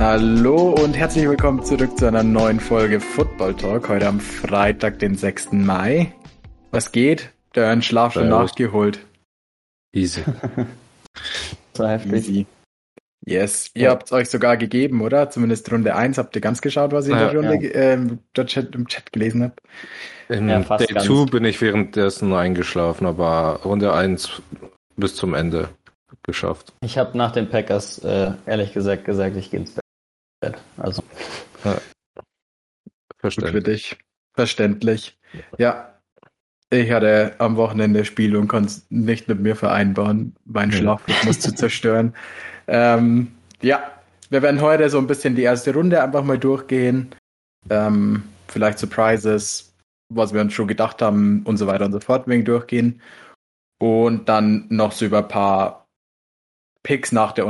Hallo und herzlich willkommen zurück zu einer neuen Folge Football Talk. Heute am Freitag, den 6. Mai. Was geht? Der Schlaf schon nachgeholt. Easy. so heftig. Easy. Yes, ihr ja. habt es euch sogar gegeben, oder? Zumindest Runde 1. Habt ihr ganz geschaut, was ich in der Runde ja. äh, im, Chat, im Chat gelesen habe? In ja, Day 2 bin ich währenddessen eingeschlafen, aber Runde 1 bis zum Ende geschafft. Ich habe nach den Packers äh, ehrlich gesagt gesagt, ich gehe ins Bett. Also. Ja. Verständlich. Für dich. Verständlich. Ja. Ich hatte am Wochenende Spiel und konnte es nicht mit mir vereinbaren, meinen Schlafrhythmus zu zerstören. Ähm, ja, wir werden heute so ein bisschen die erste Runde einfach mal durchgehen. Ähm, vielleicht Surprises, was wir uns schon gedacht haben und so weiter und so fort wegen durchgehen. Und dann noch so über ein paar Picks nach der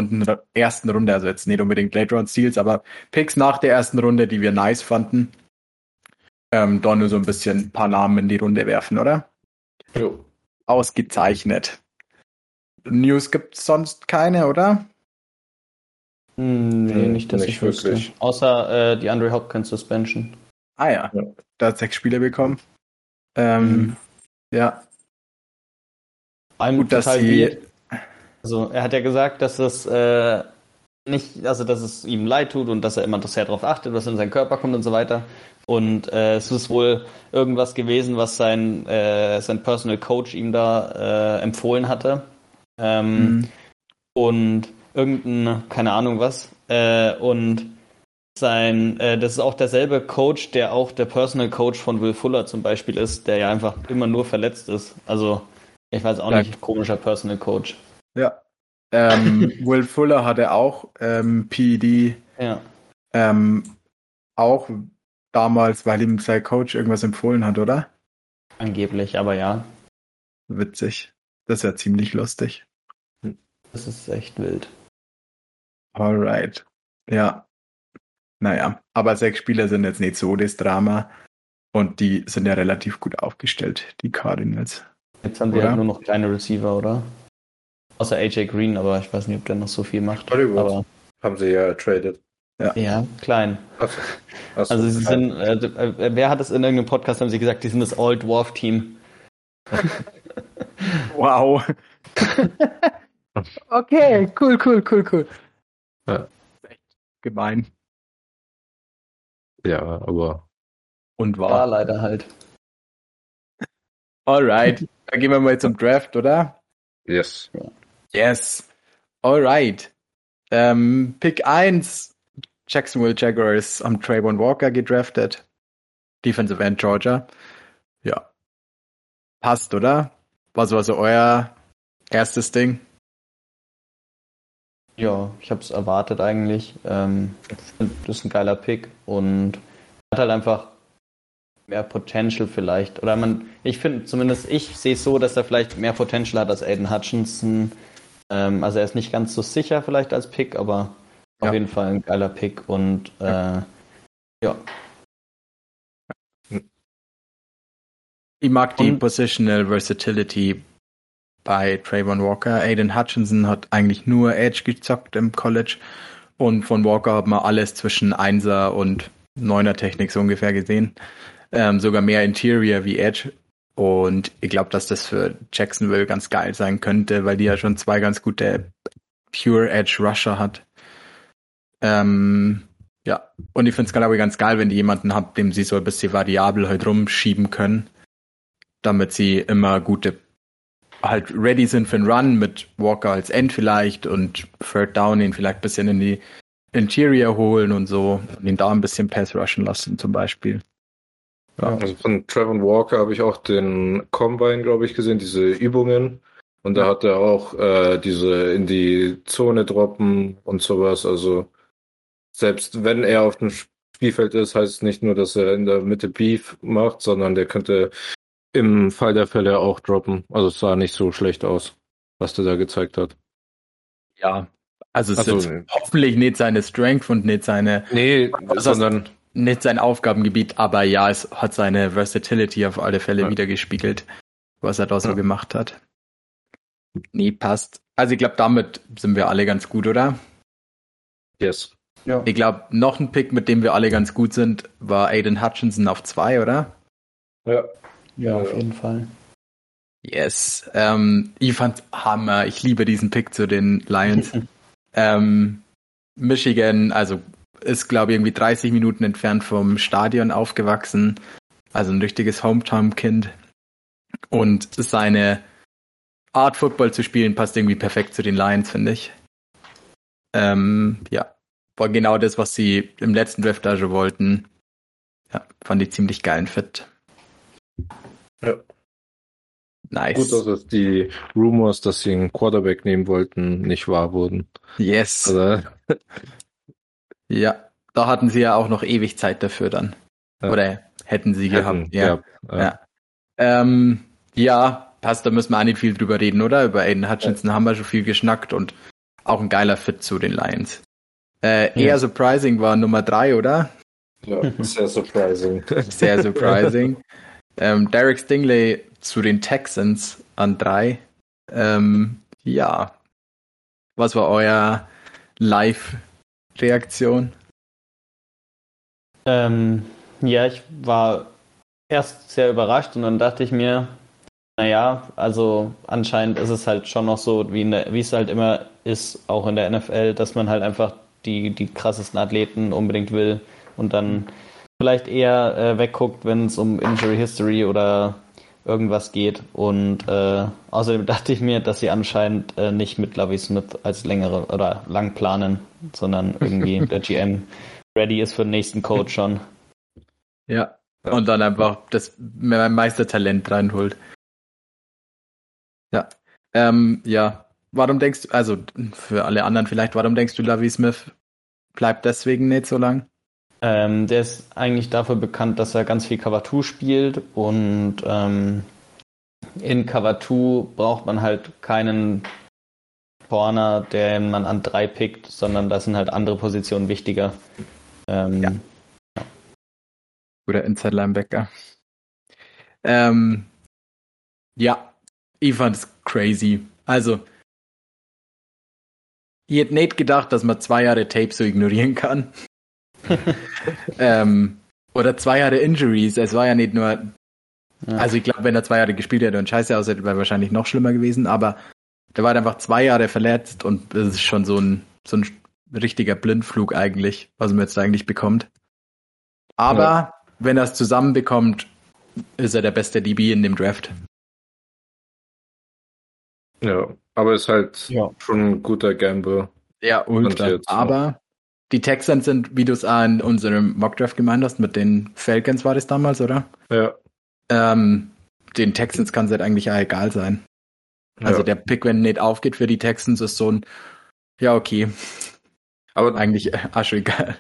ersten Runde, also jetzt nicht unbedingt Late Round Steals, aber Picks nach der ersten Runde, die wir nice fanden. Ähm, da nur so ein bisschen ein paar Namen in die Runde werfen, oder? Jo. Ausgezeichnet. News gibt es sonst keine, oder? Hm, nee, hm, nicht, dass nicht ich wüsste. Wirklich. Außer äh, die Andre Hopkins Suspension. Ah ja, ja. da hat sechs Spiele bekommen. Ähm, mhm. Ja. Einem Gut, dass sie also er hat ja gesagt, dass es äh, nicht, also dass es ihm leid tut und dass er immer sehr darauf achtet, was in seinen Körper kommt und so weiter. Und äh, es ist wohl irgendwas gewesen, was sein, äh, sein Personal Coach ihm da äh, empfohlen hatte. Ähm, mhm. Und irgendein, keine Ahnung was. Äh, und sein, äh, das ist auch derselbe Coach, der auch der Personal Coach von Will Fuller zum Beispiel ist, der ja einfach immer nur verletzt ist. Also ich weiß auch ja. nicht, komischer Personal Coach. Ja. Ähm, Will Fuller hatte auch ähm, PED. Ja. Ähm, auch damals, weil ihm sein Coach irgendwas empfohlen hat, oder? Angeblich, aber ja. Witzig. Das ist ja ziemlich lustig. Das ist echt wild. Alright. Ja. Naja, aber sechs Spieler sind jetzt nicht so das Drama. Und die sind ja relativ gut aufgestellt, die Cardinals. Jetzt haben wir halt nur noch kleine Receiver, oder? Außer AJ Green, aber ich weiß nicht, ob der noch so viel macht. Hollywood aber, haben sie ja traded. Ja, ja klein. Achso. Achso, also sie sind, äh, äh, wer hat es in irgendeinem Podcast, haben sie gesagt, die sind das All Dwarf Team. wow. okay, cool, cool, cool, cool. Ja. Echt gemein. Ja, aber. Und war. Ja, leider halt. Alright. Dann gehen wir mal zum Draft, oder? Yes. Yes. Alright. Ähm, Pick 1. Jacksonville Jaguars am Trayvon Walker gedraftet. Defensive End Georgia. Ja. Passt, oder? Was war so euer erstes Ding? Ja, ich habe es erwartet eigentlich. Ähm, das ist ein geiler Pick und hat halt einfach mehr Potential vielleicht. Oder man, ich finde zumindest, ich sehe es so, dass er vielleicht mehr Potential hat als Aiden Hutchinson ähm, also er ist nicht ganz so sicher vielleicht als Pick, aber ja. auf jeden Fall ein geiler Pick und äh, ja. Ich mag die Positional Versatility bei Trayvon Walker. Aiden Hutchinson hat eigentlich nur Edge gezockt im College und von Walker hat man alles zwischen Einser und Neuner Technik so ungefähr gesehen. Ähm, sogar mehr Interior wie Edge und ich glaube, dass das für Jacksonville ganz geil sein könnte, weil die ja schon zwei ganz gute Pure Edge Rusher hat. Ähm, ja, und ich finde es glaube ich ganz geil, wenn die jemanden haben, dem sie so ein bisschen variabel halt rumschieben können, damit sie immer gute halt ready sind für den Run mit Walker als End vielleicht und Third Down ihn vielleicht ein bisschen in die Interior holen und so und ihn da ein bisschen Pass rushen lassen zum Beispiel. Ja. Also von Trevor Walker habe ich auch den Combine, glaube ich, gesehen, diese Übungen. Und da hat er auch äh, diese in die Zone droppen und sowas. Also selbst wenn er auf dem Spielfeld ist, heißt es nicht nur, dass er in der Mitte Beef macht, sondern der könnte im Fall der Fälle auch droppen. Also es sah nicht so schlecht aus, was der da gezeigt hat. Ja, also es also, ist hoffentlich nicht seine Strength und nicht seine. Nee, sondern nicht sein Aufgabengebiet, aber ja, es hat seine Versatility auf alle Fälle ja. wieder gespiegelt, was er da so ja. gemacht hat. Nee, passt. Also ich glaube, damit sind wir alle ganz gut, oder? Yes. Ja. Ich glaube, noch ein Pick, mit dem wir alle ganz gut sind, war Aiden Hutchinson auf zwei, oder? Ja. Ja, auf jeden Fall. Yes. Ähm, ich fand Hammer. Ich liebe diesen Pick zu den Lions. ähm, Michigan, also ist, glaube ich, irgendwie 30 Minuten entfernt vom Stadion aufgewachsen. Also ein richtiges Hometown-Kind. Und seine Art, Football zu spielen, passt irgendwie perfekt zu den Lions, finde ich. Ähm, ja, war genau das, was sie im letzten Draft da schon wollten. Ja, fand ich ziemlich geilen Fit. Ja. Nice. Gut, dass die Rumors, dass sie einen Quarterback nehmen wollten, nicht wahr wurden. Yes. Also, ja, da hatten sie ja auch noch ewig Zeit dafür dann. Ja. Oder hätten sie hätten, gehabt. Ja. Ja. ja. Ähm, ja, passt, da müssen wir auch nicht viel drüber reden, oder? Über Aiden Hutchinson haben wir schon viel geschnackt und auch ein geiler Fit zu den Lions. Äh, eher surprising war Nummer drei, oder? Ja, sehr surprising. Sehr surprising. ähm, Derek Stingley zu den Texans an drei. Ähm, ja. Was war euer Live-Reaktion? Ähm, ja, ich war erst sehr überrascht und dann dachte ich mir, naja, also anscheinend ist es halt schon noch so, wie, der, wie es halt immer ist, auch in der NFL, dass man halt einfach die, die krassesten Athleten unbedingt will und dann vielleicht eher äh, wegguckt, wenn es um Injury History oder irgendwas geht. Und äh, außerdem dachte ich mir, dass sie anscheinend äh, nicht mit Lovey Smith als längere oder lang planen, sondern irgendwie der GM ready ist für den nächsten Coach schon. Ja. Und dann einfach das Meistertalent reinholt. Ja. Ähm, ja. Warum denkst du, also für alle anderen vielleicht, warum denkst du, Lovey Smith bleibt deswegen nicht so lang? Ähm, der ist eigentlich dafür bekannt, dass er ganz viel Cover 2 spielt und ähm, in Cover 2 braucht man halt keinen Corner, den man an 3 pickt, sondern da sind halt andere Positionen wichtiger. Ähm, ja. ja. Oder Inside Linebacker. Ähm, ja, ich fand es crazy. Also, ich hätte nicht gedacht, dass man zwei Jahre Tape so ignorieren kann. ähm, oder zwei Jahre Injuries. Es war ja nicht nur. Ja. Also ich glaube, wenn er zwei Jahre gespielt hätte und scheiße aussieht, wäre wahrscheinlich noch schlimmer gewesen. Aber der war halt einfach zwei Jahre verletzt und das ist schon so ein, so ein richtiger Blindflug eigentlich, was man jetzt eigentlich bekommt. Aber ja. wenn er es zusammenbekommt, ist er der beste DB in dem Draft. Ja, aber ist halt ja. schon ein guter Gamble. Ja, ultra. Aber die Texans sind, wie du es in unserem Mockdraft gemeint hast, mit den Falcons war das damals, oder? Ja. Ähm, den Texans kann es halt eigentlich auch egal sein. Also ja. der Pick, wenn nicht aufgeht für die Texans, ist so ein, ja, okay. Aber eigentlich äh, Asche egal.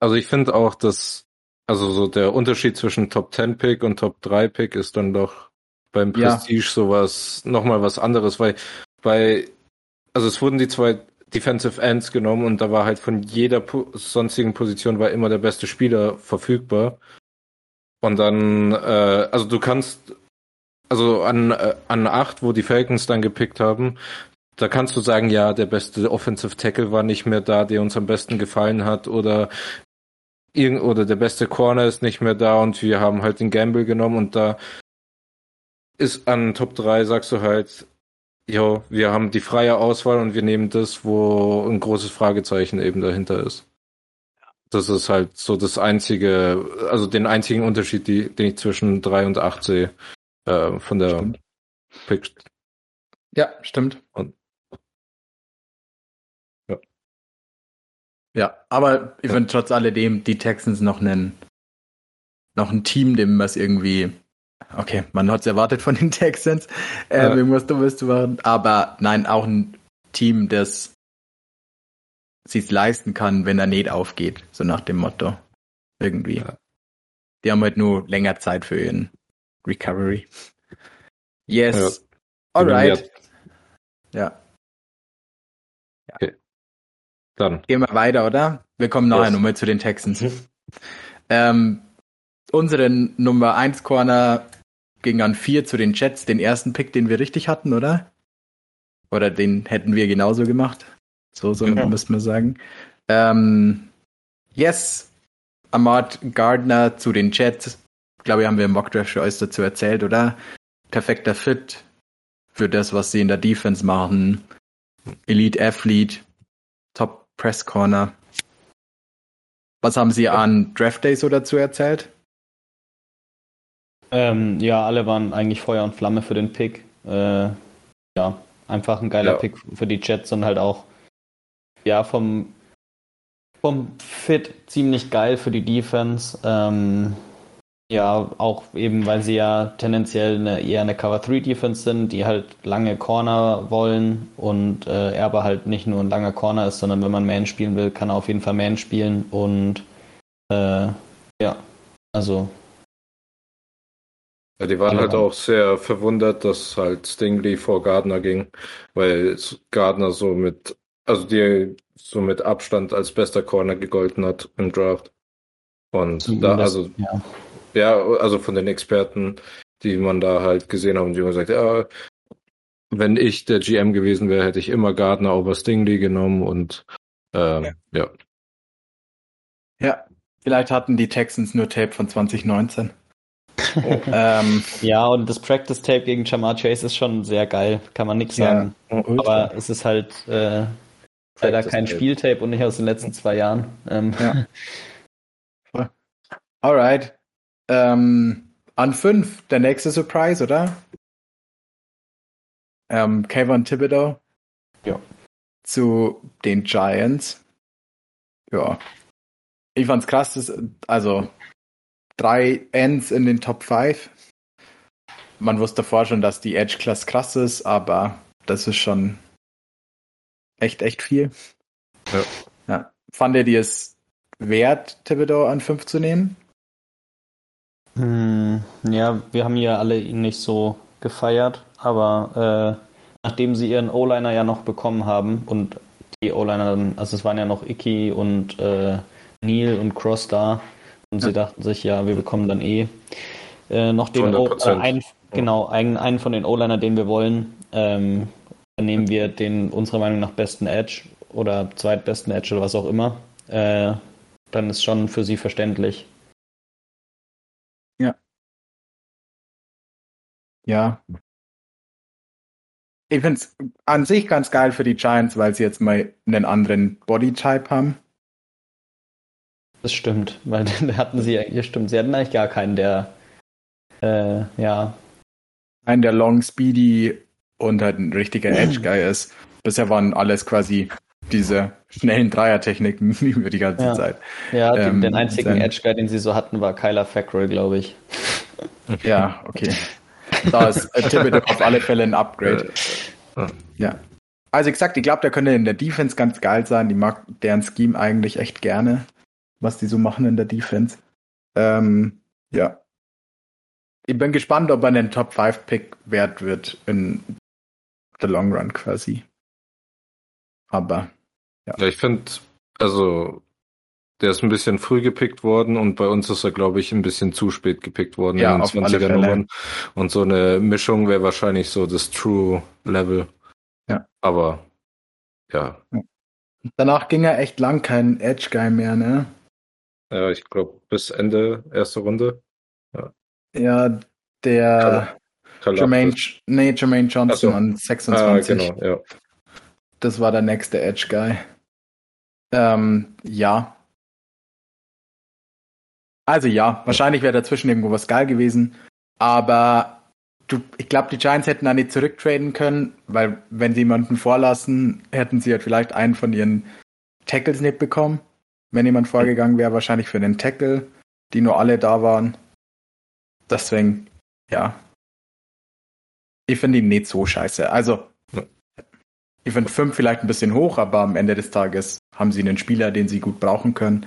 Also ich finde auch, dass, also so der Unterschied zwischen Top 10 Pick und Top 3 Pick ist dann doch beim Prestige ja. sowas, nochmal was anderes, weil bei, also es wurden die zwei Defensive Ends genommen und da war halt von jeder po sonstigen Position war immer der beste Spieler verfügbar. Und dann, äh, also du kannst, also an, äh, an acht, wo die Falcons dann gepickt haben, da kannst du sagen, ja, der beste Offensive Tackle war nicht mehr da, der uns am besten gefallen hat, oder oder der beste Corner ist nicht mehr da und wir haben halt den Gamble genommen und da ist an Top 3, sagst du halt, ja, wir haben die freie Auswahl und wir nehmen das, wo ein großes Fragezeichen eben dahinter ist. Das ist halt so das einzige, also den einzigen Unterschied, die, den ich zwischen 3 und 8 sehe, äh, von der stimmt. Pick. Ja, stimmt. Und, ja. Ja, aber ich ja. finde trotz alledem die Texans noch einen, noch ein Team, dem was irgendwie okay, man hat es erwartet von den Texans, äh, ja. irgendwas Dummes zu machen. Aber nein, auch ein Team, das sich leisten kann, wenn er nicht aufgeht, so nach dem Motto. Irgendwie. Ja. Die haben halt nur länger Zeit für ihren Recovery. Yes. Ja. Alright. Ja. ja. Okay. Dann. Gehen wir weiter, oder? Wir kommen nachher yes. nochmal zu den Texans. Ähm, unsere Nummer 1 Corner ging an 4 zu den Jets, den ersten Pick, den wir richtig hatten, oder? Oder den hätten wir genauso gemacht. So, so ja. müsste man sagen. Ähm, yes, Ahmad Gardner zu den Jets. Ich glaube, haben wir im Mockdraft schon alles dazu erzählt, oder? Perfekter Fit für das, was sie in der Defense machen. Elite Athlete, Top Press Corner. Was haben Sie an Draft Day so dazu erzählt? Ähm, ja, alle waren eigentlich Feuer und Flamme für den Pick. Äh, ja, einfach ein geiler ja. Pick für die Jets und halt auch ja vom vom Fit ziemlich geil für die Defense. Ähm, ja, auch eben, weil sie ja tendenziell eine, eher eine Cover-3-Defense sind, die halt lange Corner wollen und äh, er aber halt nicht nur ein langer Corner ist, sondern wenn man Man spielen will, kann er auf jeden Fall Man spielen und äh, ja, also. Ja, die waren halt auch sehr verwundert, dass halt Stingley vor Gardner ging, weil Gardner so mit, also die so mit Abstand als bester Corner gegolten hat im Draft. Und Zumindest, da, also, ja. ja, also von den Experten, die man da halt gesehen haben, die haben gesagt, ja, wenn ich der GM gewesen wäre, hätte ich immer Gardner over Stingley genommen und ähm, ja. ja. Ja, vielleicht hatten die Texans nur Tape von 2019. Ähm, ja, und das Practice Tape gegen Jamar Chase ist schon sehr geil, kann man nichts sagen. Ja, Aber es ist halt äh, leider kein Spieltape und nicht aus den letzten zwei Jahren. Ähm. Ja. Alright. Ähm, an fünf, der nächste Surprise, oder? Ähm, Kayvon Thibodeau. Ja. Zu den Giants. Ja. Ich fand's krass, dass, also drei Ends in den Top 5. Man wusste davor schon, dass die Edge Class krass ist, aber das ist schon echt, echt viel. Ja. ja. Fand ihr die es wert, Thibodeau an 5 zu nehmen? Hm, ja, wir haben ja alle ihn nicht so gefeiert, aber äh, nachdem sie ihren O-Liner ja noch bekommen haben und die O-Liner dann, also es waren ja noch Icky und äh, Neil und Cross da und ja. sie dachten sich, ja, wir bekommen dann eh äh, noch den o äh, einen, genau, einen, einen von den O-Liner, den wir wollen. Ähm, dann nehmen wir den unserer Meinung nach besten Edge oder zweitbesten Edge oder was auch immer. Äh, dann ist schon für sie verständlich. Ja. Ja. Ich finde es an sich ganz geil für die Giants, weil sie jetzt mal einen anderen Bodytype haben. Das stimmt, weil da hatten sie ja, stimmt, sie hatten eigentlich gar keinen, der äh, ja. Einen, der long, speedy und halt ein richtiger Edge-Guy ist. Bisher waren alles quasi diese schnellen Dreiertechniken über die ganze ja. Zeit. Ja, ähm, den einzigen Edge-Guy, den sie so hatten, war Kyler Fackrell, glaube ich. Ja, okay. Da ist äh, Thibodeau auf alle Fälle ein Upgrade. Ja. Also gesagt, ich glaube, der könnte in der Defense ganz geil sein. Die mag deren Scheme eigentlich echt gerne, was die so machen in der Defense. Ähm, ja. Ich bin gespannt, ob er einen Top 5 Pick wert wird in the long run quasi. Aber ja. ja ich finde, also der ist ein bisschen früh gepickt worden und bei uns ist er, glaube ich, ein bisschen zu spät gepickt worden ja, in den 20er Nummern. Und so eine Mischung wäre wahrscheinlich so das True Level. Ja. Aber ja. Danach ging er echt lang kein Edge Guy mehr, ne? Ja, ich glaube bis Ende erste Runde. Ja, ja der Jermaine, nee, Jermaine Johnson so. an 26. Ah, genau, ja. Das war der nächste Edge Guy. Ähm, ja, also ja, wahrscheinlich wäre dazwischen irgendwo was geil gewesen. Aber du, ich glaube, die Giants hätten da nicht zurücktraden können, weil wenn sie jemanden vorlassen, hätten sie halt vielleicht einen von ihren Tackles nicht bekommen. Wenn jemand vorgegangen wäre, wahrscheinlich für den Tackle, die nur alle da waren. Deswegen, ja. Ich finde ihn nicht so scheiße. Also, ich finde fünf vielleicht ein bisschen hoch, aber am Ende des Tages haben sie einen Spieler, den sie gut brauchen können.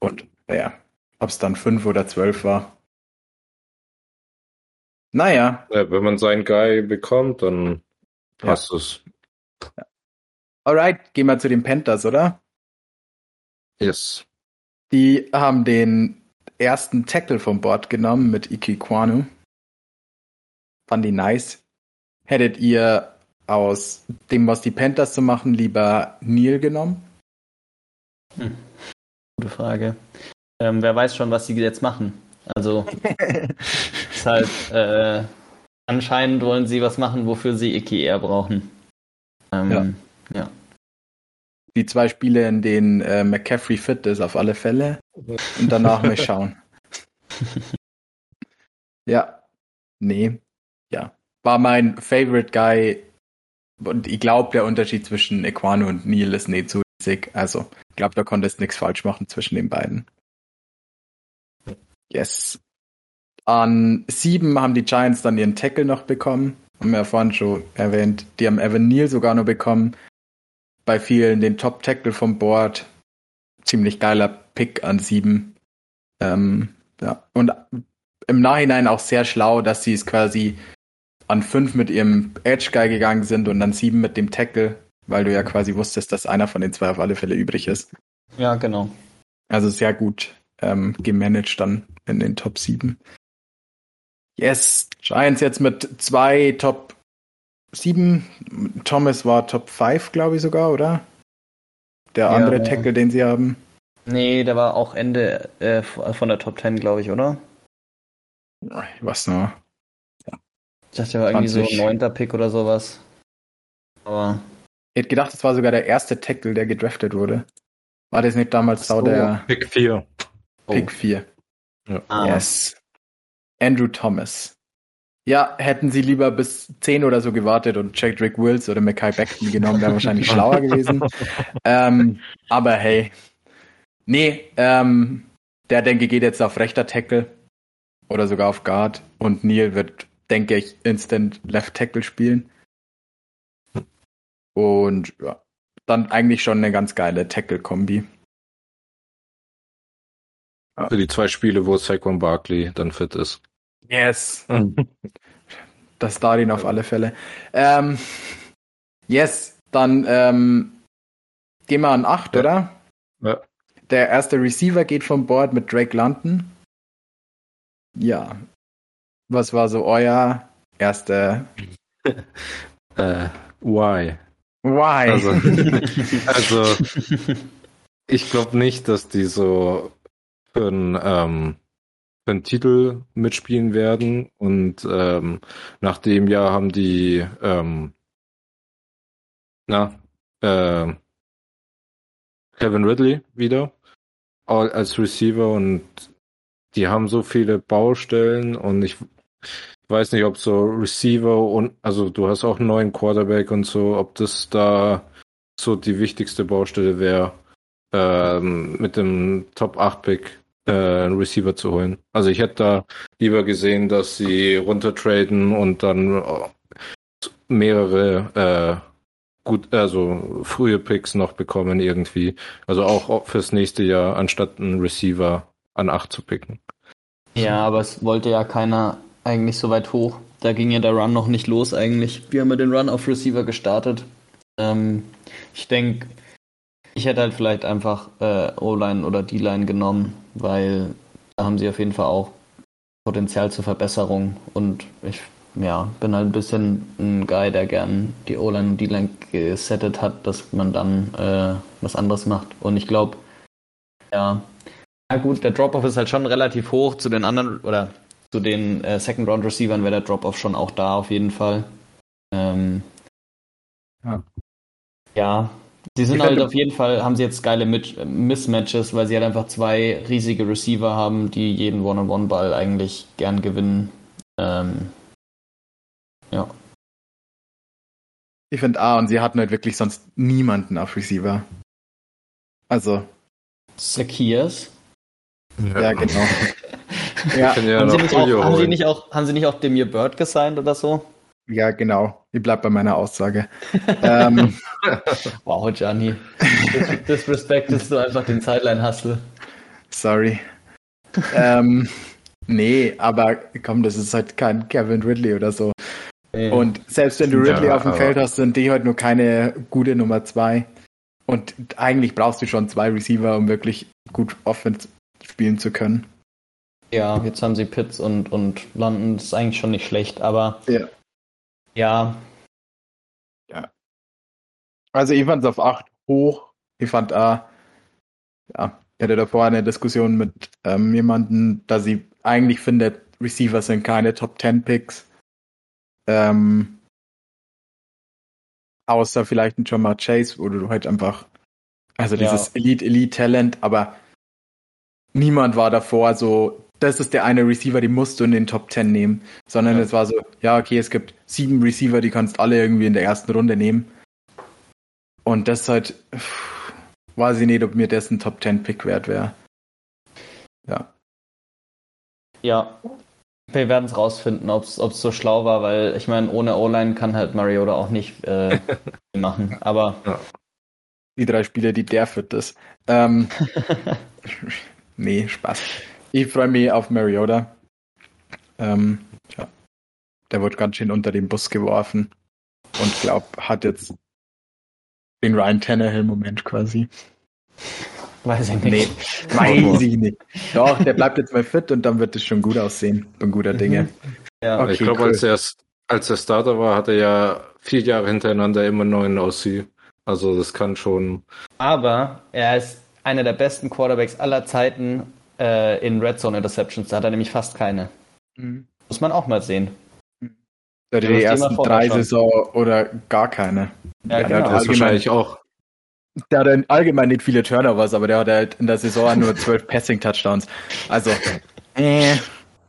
Und, naja, ob es dann fünf oder zwölf war. Naja. Ja, wenn man seinen Guy bekommt, dann passt ja. es. Alright, gehen wir zu den Panthers, oder? Yes. Die haben den ersten Tackle vom Board genommen mit Iki Kwanu. Fand die nice. Hättet ihr aus dem, was die Panthers zu machen, lieber Neil genommen? Hm. Gute Frage. Ähm, wer weiß schon, was sie jetzt machen. Also, ist halt, äh, anscheinend wollen sie was machen, wofür sie Iki eher brauchen. Ähm, ja. ja. Die zwei Spiele, in denen äh, McCaffrey fit ist, auf alle Fälle. Und danach mal schauen. ja. Nee. Ja. War mein Favorite Guy. Und ich glaube, der Unterschied zwischen Equano und Neil ist nicht so riesig. Also, ich glaube, da konntest nichts falsch machen zwischen den beiden. Yes. An sieben haben die Giants dann ihren Tackle noch bekommen. Haben wir ja vorhin schon erwähnt. Die haben Evan Neal sogar noch bekommen. Bei vielen den Top-Tackle vom Board. Ziemlich geiler Pick an sieben. Ähm, ja. Und im Nachhinein auch sehr schlau, dass sie es quasi an fünf mit ihrem Edge Guy gegangen sind und dann sieben mit dem Tackle, weil du ja quasi wusstest, dass einer von den zwei auf alle Fälle übrig ist. Ja, genau. Also sehr gut ähm, gemanagt dann in den Top 7. Yes, Giants jetzt mit zwei Top 7. Thomas war Top 5, glaube ich sogar, oder? Der andere ja, Tackle, den sie haben. Nee, der war auch Ende äh, von der Top 10, glaube ich, oder? Was noch? Ja. Ich dachte, der war 20. irgendwie so ein neunter Pick oder sowas. Aber. Ich hätte gedacht, das war sogar der erste Tackle, der gedraftet wurde. War das nicht damals so, der. Pick 4. Pick 4. Ja. Ah. Yes. Andrew Thomas. Ja, hätten sie lieber bis 10 oder so gewartet und Jack Drake Wills oder Mackay Beckton genommen, wäre wahrscheinlich schlauer gewesen. Ähm, aber hey. Nee, ähm, der denke geht jetzt auf rechter Tackle oder sogar auf Guard und Neil wird, denke ich, instant Left Tackle spielen. Und ja, dann eigentlich schon eine ganz geile Tackle-Kombi. Für die zwei Spiele, wo Saquon Barkley dann fit ist. Yes. das Darin auf alle Fälle. Ähm, yes, dann ähm, gehen wir an 8, ja. oder? Ja. Der erste Receiver geht vom Board mit Drake London. Ja. Was war so euer erster? äh, why? Why? Also, also ich glaube nicht, dass die so für einen, ähm, einen Titel mitspielen werden. Und ähm, nach dem Jahr haben die ähm, na, äh, Kevin Ridley wieder als Receiver. Und die haben so viele Baustellen. Und ich weiß nicht, ob so Receiver und also du hast auch einen neuen Quarterback und so, ob das da so die wichtigste Baustelle wäre, ähm, mit dem Top 8 Pick äh, einen Receiver zu holen. Also ich hätte da lieber gesehen, dass sie runtertraden und dann äh, mehrere äh, gut, also frühe Picks noch bekommen irgendwie. Also auch fürs nächste Jahr, anstatt einen Receiver an 8 zu picken. Ja, aber es wollte ja keiner eigentlich so weit hoch. Da ging ja der Run noch nicht los eigentlich. Wir haben ja den Run auf Receiver gestartet. Ähm, ich denke, ich hätte halt vielleicht einfach äh, O-Line oder D-Line genommen, weil da haben sie auf jeden Fall auch Potenzial zur Verbesserung und ich ja, bin halt ein bisschen ein Guy, der gern die O-Line und D-Line gesettet hat, dass man dann äh, was anderes macht. Und ich glaube, ja, na gut, der Drop-Off ist halt schon relativ hoch zu den anderen oder zu den äh, Second-Round-Receivern wäre der Drop-Off schon auch da auf jeden Fall. Ähm, ja. ja, Sie sind halt auf jeden Fall, haben sie jetzt geile Mismatches, weil sie halt einfach zwei riesige Receiver haben, die jeden One-on-One-Ball eigentlich gern gewinnen. Ähm, ja. Ich finde A, und sie hatten halt wirklich sonst niemanden auf Receiver. Also. Zacchaeus? Ja, ja genau. ja. ja haben, sie nicht auch, haben, sie nicht auch, haben sie nicht auch Demir Bird gesigned oder so? Ja, genau. Ich bleib bei meiner Aussage. ähm, wow, Gianni. Disrespektest du einfach den Sideline-Hustle. Sorry. ähm, nee, aber komm, das ist halt kein Kevin Ridley oder so. Nee. Und selbst wenn du Ridley ja, auf dem Feld hast, sind die halt nur keine gute Nummer zwei. Und eigentlich brauchst du schon zwei Receiver, um wirklich gut Offense spielen zu können. Ja, jetzt haben sie Pitts und, und London, das ist eigentlich schon nicht schlecht, aber ja. Ja. Ja. Also ich fand es auf 8 hoch. Ich fand, äh, ja, ich hatte davor eine Diskussion mit ähm, jemandem, dass ich eigentlich finde, Receiver sind keine Top 10 Picks. Ähm, außer vielleicht ein Jamar Chase, wo du halt einfach, also dieses ja. Elite-Elite-Talent, aber niemand war davor so, das ist der eine Receiver, die musst du in den Top 10 nehmen, sondern ja. es war so, ja, okay, es gibt sieben Receiver, die kannst alle irgendwie in der ersten Runde nehmen. Und das halt, pff, weiß ich nicht, ob mir das ein Top 10 Pick wert wäre. Ja. Ja, wir werden es rausfinden, ob es so schlau war, weil ich meine, ohne O-Line kann halt Mariota auch nicht äh, machen. Aber ja. die drei Spiele, die der führt ist. Ähm, nee, Spaß. Ich freue mich auf Mariota. Ähm, ja. Der wird ganz schön unter den Bus geworfen und glaub, hat jetzt den Ryan Tannehill-Moment quasi. Weiß ich nicht. Nee, weiß ich nicht. Doch, der bleibt jetzt mal fit und dann wird es schon gut aussehen. Bin guter mhm. Dinge. Ja, okay, ich glaube, cool. als, er, als er Starter war, hat er ja vier Jahre hintereinander immer neuen Aussie. Also das kann schon. Aber er ist einer der besten Quarterbacks aller Zeiten äh, in Red Zone Interceptions. Da hat er nämlich fast keine. Mhm. Muss man auch mal sehen. Ja, die, die ersten drei Saison oder gar keine. Ja, ja genau. Das wahrscheinlich auch. Der hat allgemein nicht viele Turnovers, aber der hat halt in der Saison nur zwölf Passing-Touchdowns. Also, äh.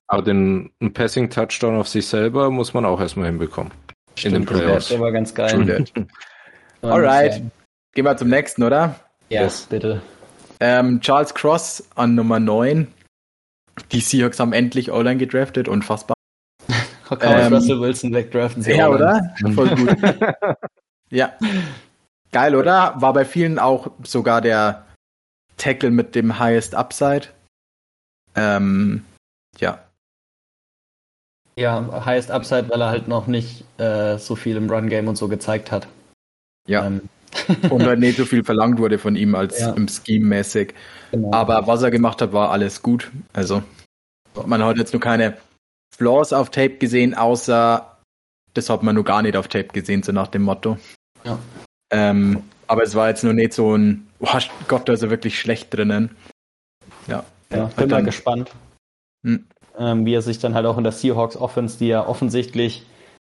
Aber den Passing-Touchdown auf sich selber muss man auch erstmal hinbekommen. Stimmt, in den Playoffs. Der war ganz geil. Alright. Gehen wir zum nächsten, oder? Ja, yes. bitte. Ähm, Charles Cross an Nummer 9. Die Seahawks haben endlich O-Line gedraftet, unfassbar. Kann ähm, Russell Wilson wegdraften. Ja, oder? Voll gut. ja. Geil, oder? War bei vielen auch sogar der Tackle mit dem Highest Upside. Ähm, ja. Ja, Highest Upside, weil er halt noch nicht äh, so viel im Run-Game und so gezeigt hat. Ja. Ähm. und halt nicht so viel verlangt wurde von ihm als ja. im Scheme mäßig. Genau. Aber was er gemacht hat, war alles gut. Also, man hat jetzt nur keine Flaws auf Tape gesehen, außer das hat man nur gar nicht auf Tape gesehen, so nach dem Motto. Ja. Ähm, aber es war jetzt nur nicht so ein, oh Gott, da ist er wirklich schlecht drinnen. Ja. Ja, bin mal gespannt, hm. ähm, wie er sich dann halt auch in der Seahawks Offense, die ja offensichtlich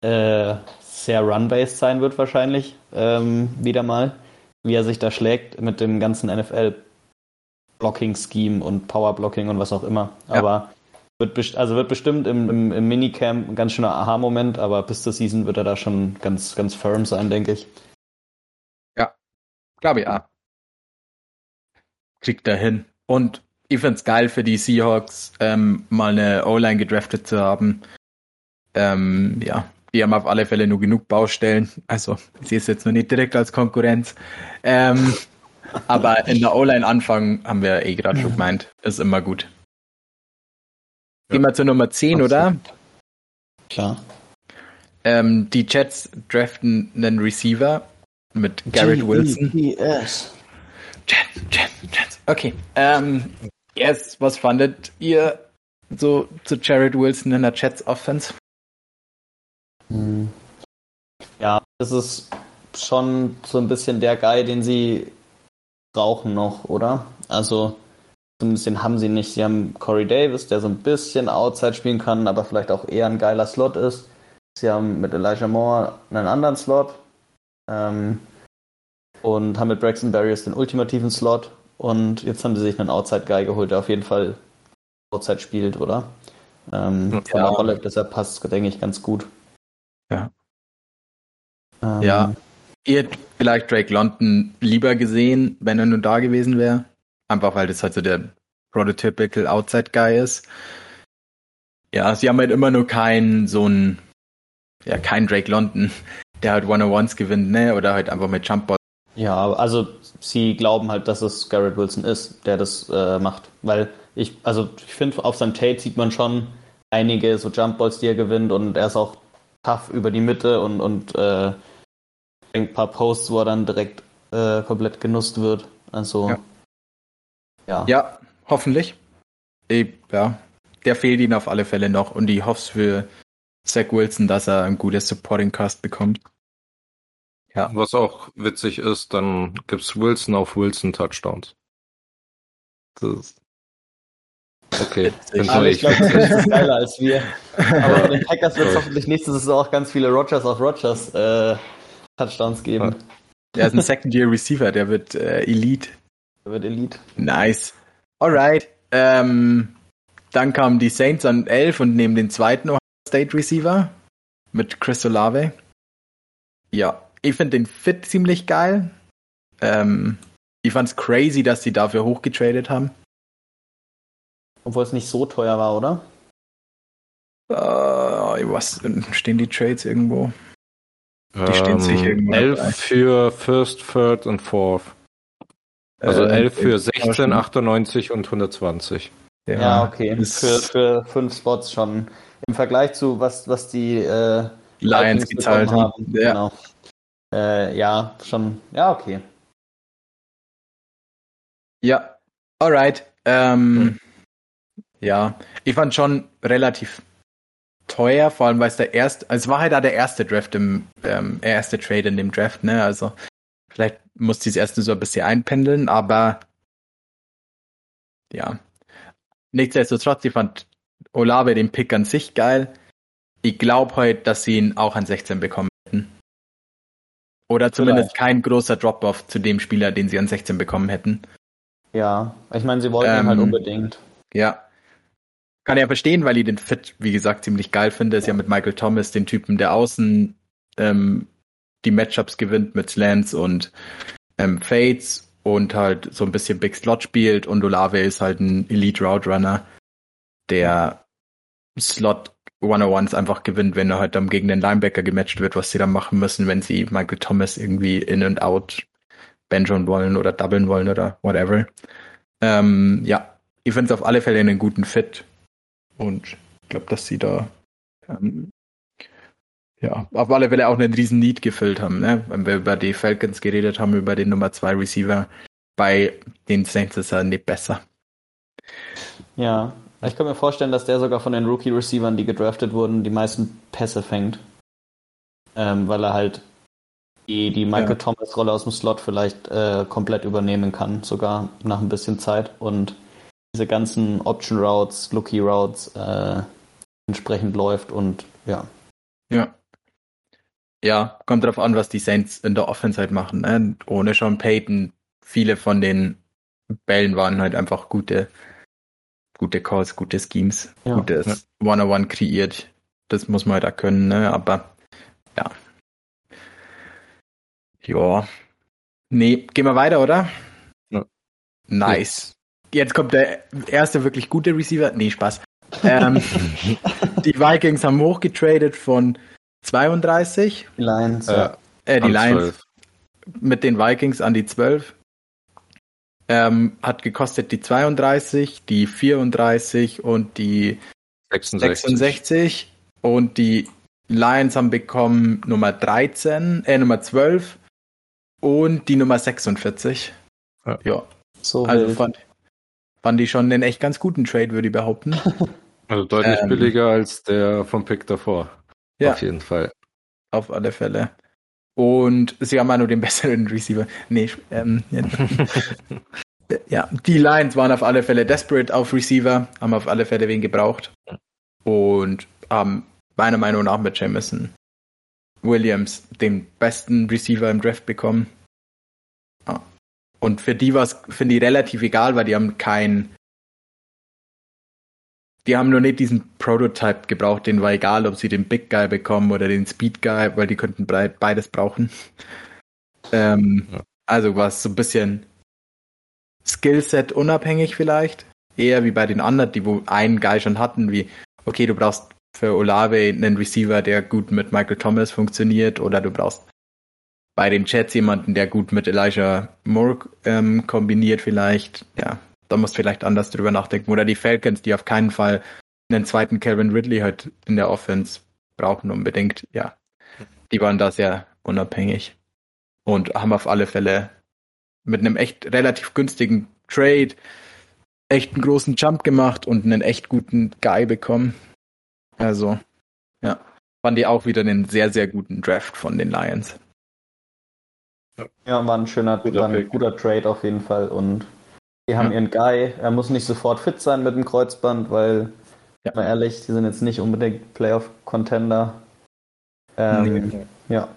äh, sehr run-based sein wird wahrscheinlich, ähm, wieder mal, wie er sich da schlägt mit dem ganzen NFL Blocking-Scheme und Power-Blocking und was auch immer. Ja. Aber wird, also wird bestimmt im, im, im Minicamp ein ganz schöner Aha-Moment, aber bis zur Season wird er da schon ganz, ganz firm sein, denke ich. Ja, glaube ich ja. Kriegt er hin. Und ich finde es geil für die Seahawks, ähm, mal eine O-Line gedraftet zu haben. Ähm, ja, die haben auf alle Fälle nur genug Baustellen. Also, ich sehe es jetzt noch nicht direkt als Konkurrenz. Ähm, aber in der O-Line anfangen, haben wir eh gerade schon gemeint, ist immer gut. Gehen wir zur Nummer 10, Absolut. oder? Klar. Ähm, die Jets draften einen Receiver mit Garrett Wilson. Jets, Jets, Jets. Okay. Ähm, yes, was fandet ihr so zu Jared Wilson in der Jets Offense? Ja, das ist schon so ein bisschen der Guy, den sie brauchen noch, oder? Also Zumindest den haben sie nicht. Sie haben Corey Davis, der so ein bisschen Outside spielen kann, aber vielleicht auch eher ein geiler Slot ist. Sie haben mit Elijah Moore einen anderen Slot. Ähm, und haben mit Braxton Barriers den ultimativen Slot. Und jetzt haben sie sich einen Outside-Guy geholt, der auf jeden Fall Outside spielt, oder? Ähm, ja. Von der Rolle, deshalb passt es, denke ich, ganz gut. Ja. Ähm, ja. Ihr hättet vielleicht Drake London lieber gesehen, wenn er nur da gewesen wäre. Einfach weil das halt so der prototypical Outside Guy ist. Ja, sie haben halt immer nur keinen so ein, ja, kein Drake London, der halt One-on-Ones gewinnt, ne? Oder halt einfach mit Jumpball. Ja, also sie glauben halt, dass es Garrett Wilson ist, der das äh, macht. Weil ich, also ich finde, auf seinem Tate sieht man schon einige so Jumpballs, die er gewinnt und er ist auch tough über die Mitte und, und äh, ein paar Posts, wo er dann direkt äh, komplett genutzt wird. Also ja. ja. Ja, hoffentlich. Ich, ja, der fehlt ihnen auf alle Fälle noch und ich hoffe für Zach Wilson, dass er ein gutes Supporting Cast bekommt. Ja. Was auch witzig ist, dann gibt's Wilson auf Wilson Touchdowns. Das ist Okay, aber ich glaube, das ist geiler als wir. Aber bei den Packers wird es hoffentlich nächste Saison auch ganz viele Rogers auf Rogers äh, Touchdowns geben. Der ist ein Second-Year Receiver, der wird äh, Elite. Der wird Elite. Nice. Alright. Ähm, dann kamen die Saints an 11 und nehmen den zweiten Ohio State Receiver mit Chris Olave. Ja, ich finde den Fit ziemlich geil. Ähm, ich fand's crazy, dass sie dafür hochgetradet haben. Obwohl es nicht so teuer war, oder? Uh, was stehen die Trades irgendwo? Die ähm, stehen sich irgendwo. 11 für First, Third und Fourth. Also äh, 11 für 16, 98 und 120. Ja, ja okay. Für, für fünf Spots schon. Im Vergleich zu was, was die äh, Lions gezahlt haben. Ja. Genau. Äh, ja, schon. Ja, okay. Ja, alright. Ähm, hm. Ja, ich fand schon relativ teuer, vor allem weil es der erste, also es war halt da der erste Draft im, ähm, erste Trade in dem Draft, ne? Also vielleicht muss dieses erste so ein bisschen einpendeln, aber ja. Nichtsdestotrotz, ich fand Olave den Pick an sich geil. Ich glaube heute, dass sie ihn auch an 16 bekommen hätten. Oder zumindest Vielleicht. kein großer Drop-off zu dem Spieler, den sie an 16 bekommen hätten. Ja, ich meine, sie wollten ähm, ihn halt ähm, unbedingt. Ja, kann ja verstehen, weil ich den Fit, wie gesagt, ziemlich geil finde. Ist ja mit Michael Thomas den Typen, der außen ähm, die Matchups gewinnt mit Slants und ähm, Fades und halt so ein bisschen Big Slot spielt und Olave ist halt ein Elite Route Runner, der Slot 101s einfach gewinnt, wenn er halt dann gegen den Linebacker gematcht wird, was sie dann machen müssen, wenn sie Michael Thomas irgendwie in und out benchen wollen oder doublen wollen oder whatever. Ähm, ja, ich finde es auf alle Fälle einen guten Fit und ich glaube, dass sie da ähm, ja, auf alle Fälle auch einen riesen Need gefüllt haben, ne? Wenn wir über die Falcons geredet haben, über den Nummer 2 Receiver, bei den Saints ist er nicht besser. Ja, ich kann mir vorstellen, dass der sogar von den Rookie-Receivern, die gedraftet wurden, die meisten Pässe fängt. Ähm, weil er halt die, die Michael ja. Thomas-Rolle aus dem Slot vielleicht äh, komplett übernehmen kann, sogar nach ein bisschen Zeit. Und diese ganzen Option Routes, Lookie Routes äh, entsprechend läuft und ja. Ja. Ja, kommt drauf an, was die Saints in der Offense halt machen. Ne? Ohne Sean Payton, viele von den Bällen waren halt einfach gute, gute Calls, gute Schemes, ja. gutes One-on-One kreiert. Das muss man halt da können, ne? Aber ja. Ja. Nee, gehen wir weiter, oder? Ja. Nice. Jetzt kommt der erste wirklich gute Receiver. Nee, Spaß. Ähm, die Vikings haben hochgetradet von 32. Die Lions. Äh, äh die Lions. 12. Mit den Vikings an die 12. Ähm, hat gekostet die 32, die 34 und die 66. 66. Und die Lions haben bekommen Nummer 13, äh, Nummer 12 und die Nummer 46. Ja. ja. So also wild. fand, fand ich schon einen echt ganz guten Trade, würde ich behaupten. Also deutlich ähm, billiger als der vom Pick davor. Ja. Auf jeden Fall. Auf alle Fälle. Und sie haben auch nur den besseren Receiver. Nee, ähm, ja. ja, die Lions waren auf alle Fälle desperate auf Receiver, haben auf alle Fälle wen gebraucht. Und haben meiner Meinung nach mit Jamison Williams den besten Receiver im Draft bekommen. Und für die war es, finde ich, relativ egal, weil die haben kein. Die haben nur nicht diesen Prototype gebraucht, den war egal, ob sie den Big Guy bekommen oder den Speed Guy, weil die könnten beides brauchen. Ähm, ja. Also war es so ein bisschen Skillset unabhängig vielleicht. Eher wie bei den anderen, die wo einen Guy schon hatten, wie, okay, du brauchst für Olave einen Receiver, der gut mit Michael Thomas funktioniert, oder du brauchst bei den Chats jemanden, der gut mit Elijah Moore ähm, kombiniert vielleicht. Ja, da muss vielleicht anders drüber nachdenken. Oder die Falcons, die auf keinen Fall einen zweiten Calvin Ridley halt in der Offense brauchen unbedingt. Ja, die waren da sehr unabhängig und haben auf alle Fälle mit einem echt relativ günstigen Trade echt einen großen Jump gemacht und einen echt guten Guy bekommen. Also, ja, fand die auch wieder einen sehr, sehr guten Draft von den Lions. Ja, war ein schöner, guter, war ein guter Trade auf jeden Fall und die haben ja. ihren Guy. Er muss nicht sofort fit sein mit dem Kreuzband, weil, ja. mal ehrlich, die sind jetzt nicht unbedingt Playoff-Contender. Ähm, nee. Ja.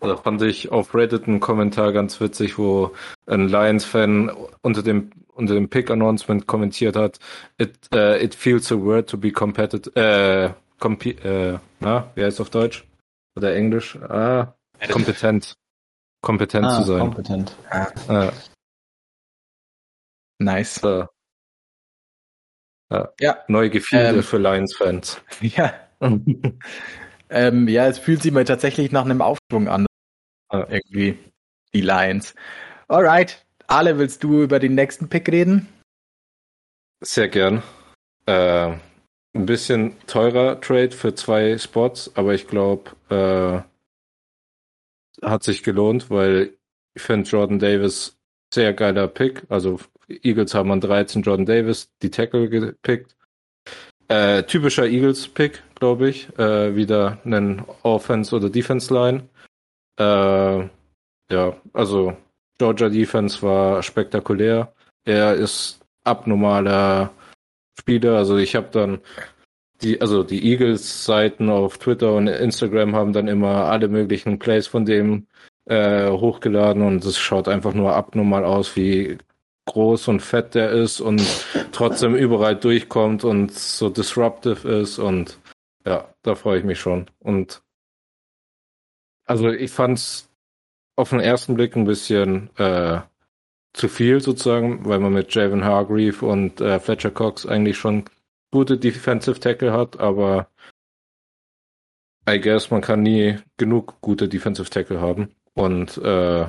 Da fand ich auf Reddit einen Kommentar ganz witzig, wo ein Lions-Fan unter dem unter dem Pick-Announcement kommentiert hat, it, uh, it feels so weird to be competitive, äh, compi äh, na, wie heißt es auf Deutsch? Oder Englisch? Ah, kompetent. Kompetent ah, zu sein. Kompetent. Ah. Nice. So. Ja. ja. Neue Gefühle ähm, für Lions-Fans. Ja. ähm, ja, es fühlt sich mal tatsächlich nach einem Aufschwung an. Ja. Irgendwie. Die Lions. Alright. Ale, willst du über den nächsten Pick reden? Sehr gern. Äh, ein bisschen teurer Trade für zwei Spots, aber ich glaube, äh, hat sich gelohnt, weil ich finde Jordan Davis sehr geiler Pick. Also Eagles haben an 13 Jordan Davis, die Tackle gepickt. Äh, typischer Eagles-Pick, glaube ich. Äh, wieder einen Offense- oder Defense-Line. Äh, ja, also Georgia Defense war spektakulär. Er ist abnormaler Spieler. Also ich habe dann die, also die Eagles-Seiten auf Twitter und Instagram haben dann immer alle möglichen Plays von dem äh, hochgeladen und es schaut einfach nur abnormal aus, wie groß und fett der ist und trotzdem überall durchkommt und so disruptive ist und ja, da freue ich mich schon. Und also ich fand's auf den ersten Blick ein bisschen äh, zu viel sozusagen, weil man mit Javon Hargreave und äh, Fletcher Cox eigentlich schon gute Defensive Tackle hat, aber I guess man kann nie genug gute Defensive Tackle haben. Und äh,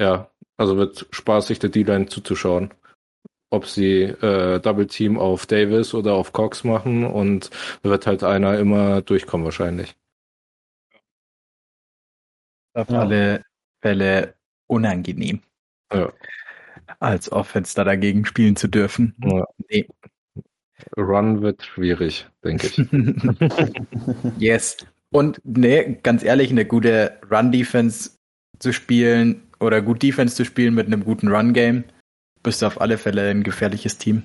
ja, also wird spaßig der D-Line zuzuschauen. Ob sie äh, Double Team auf Davis oder auf Cox machen und wird halt einer immer durchkommen wahrscheinlich. Auf ja. alle Fälle unangenehm. Ja. Als Offense da dagegen spielen zu dürfen. Ja. Nee. Run wird schwierig, denke ich. yes. Und nee, ganz ehrlich, eine gute Run-Defense zu spielen oder gut Defense zu spielen mit einem guten Run-Game, bist du auf alle Fälle ein gefährliches Team.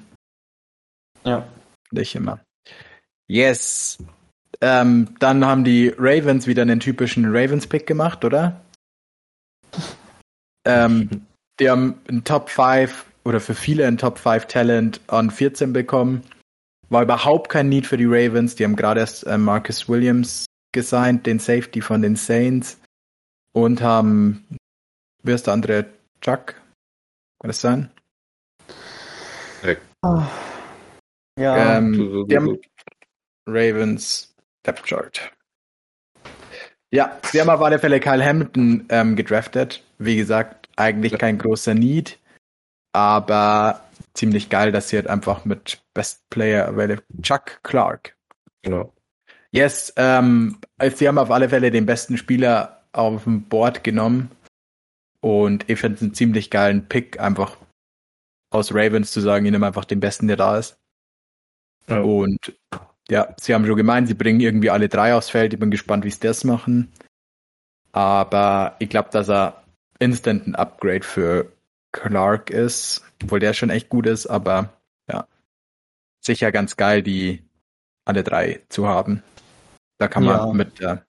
Ja. Nicht immer. Yes. Ähm, dann haben die Ravens wieder einen typischen Ravens-Pick gemacht, oder? ähm, die haben einen Top 5 oder für viele ein Top 5 Talent an 14 bekommen. War überhaupt kein Need für die Ravens. Die haben gerade erst äh, Marcus Williams gesigned, den Safety von den Saints. Und haben Wer ist der andere? Chuck? Kann das sein? Oh. Ja. Ähm, die haben Ravens Depth Chart. Ja, sie haben auf alle Fälle Kyle Hamilton ähm, gedraftet. Wie gesagt, eigentlich kein großer Need, aber ziemlich geil, dass sie halt einfach mit Best Player Available Chuck Clark. Genau. Yes, ähm, sie haben auf alle Fälle den besten Spieler auf dem Board genommen und ich finde es einen ziemlich geilen Pick, einfach aus Ravens zu sagen, ich nehme einfach den besten, der da ist. Ja. Und ja, sie haben schon gemeint, sie bringen irgendwie alle drei aufs Feld. Ich bin gespannt, wie sie das machen. Aber ich glaube, dass er instant ein Upgrade für Clark ist, obwohl der schon echt gut ist, aber ja, sicher ganz geil, die alle drei zu haben. Da kann man ja. mit der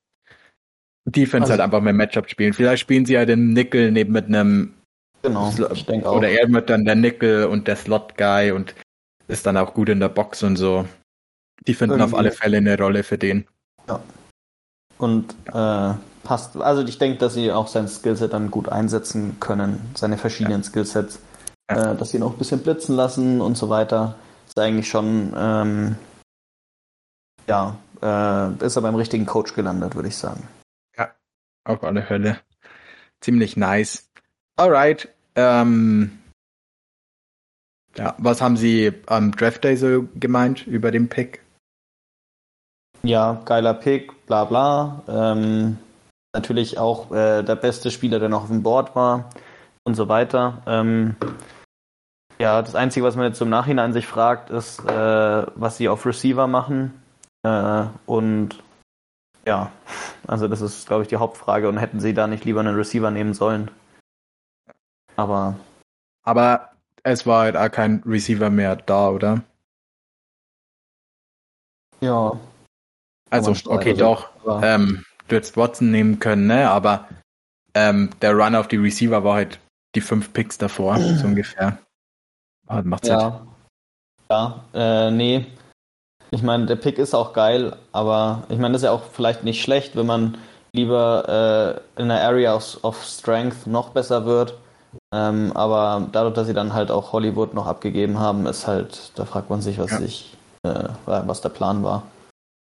Defense halt also, halt einfach mehr Matchup spielen. Vielleicht spielen sie ja halt den Nickel neben mit einem Genau, ich denke auch. Oder er wird dann der Nickel und der Slot Guy und ist dann auch gut in der Box und so. Die finden Irgendwie. auf alle Fälle eine Rolle für den. Ja. Und äh, passt. Also ich denke, dass sie auch sein Skillset dann gut einsetzen können, seine verschiedenen ja. Skillsets. Ja. Äh, dass sie ihn auch ein bisschen blitzen lassen und so weiter. Ist eigentlich schon ähm, ja, äh, ist er beim richtigen Coach gelandet, würde ich sagen. Auf alle Fälle. Ziemlich nice. Alright. Ähm, ja, was haben Sie am Draft Day so gemeint über den Pick? Ja, geiler Pick, bla bla. Ähm, natürlich auch äh, der beste Spieler, der noch auf dem Board war. und so weiter. Ähm, ja, das Einzige, was man jetzt im Nachhinein sich fragt, ist, äh, was sie auf Receiver machen. Äh, und ja, also das ist, glaube ich, die Hauptfrage. Und hätten sie da nicht lieber einen Receiver nehmen sollen? Aber. Aber es war halt auch kein Receiver mehr da, oder? Ja. Also, okay, also, doch. Ähm, du hättest Watson nehmen können, ne? Aber ähm, der Run auf die Receiver war halt die fünf Picks davor, so ungefähr. Ah, macht ja. Sinn. Ja, äh, nee. Ich meine, der Pick ist auch geil, aber ich meine, das ist ja auch vielleicht nicht schlecht, wenn man lieber äh, in der Area of, of Strength noch besser wird. Ähm, aber dadurch, dass sie dann halt auch Hollywood noch abgegeben haben, ist halt, da fragt man sich, was ja. sich, äh, was der Plan war.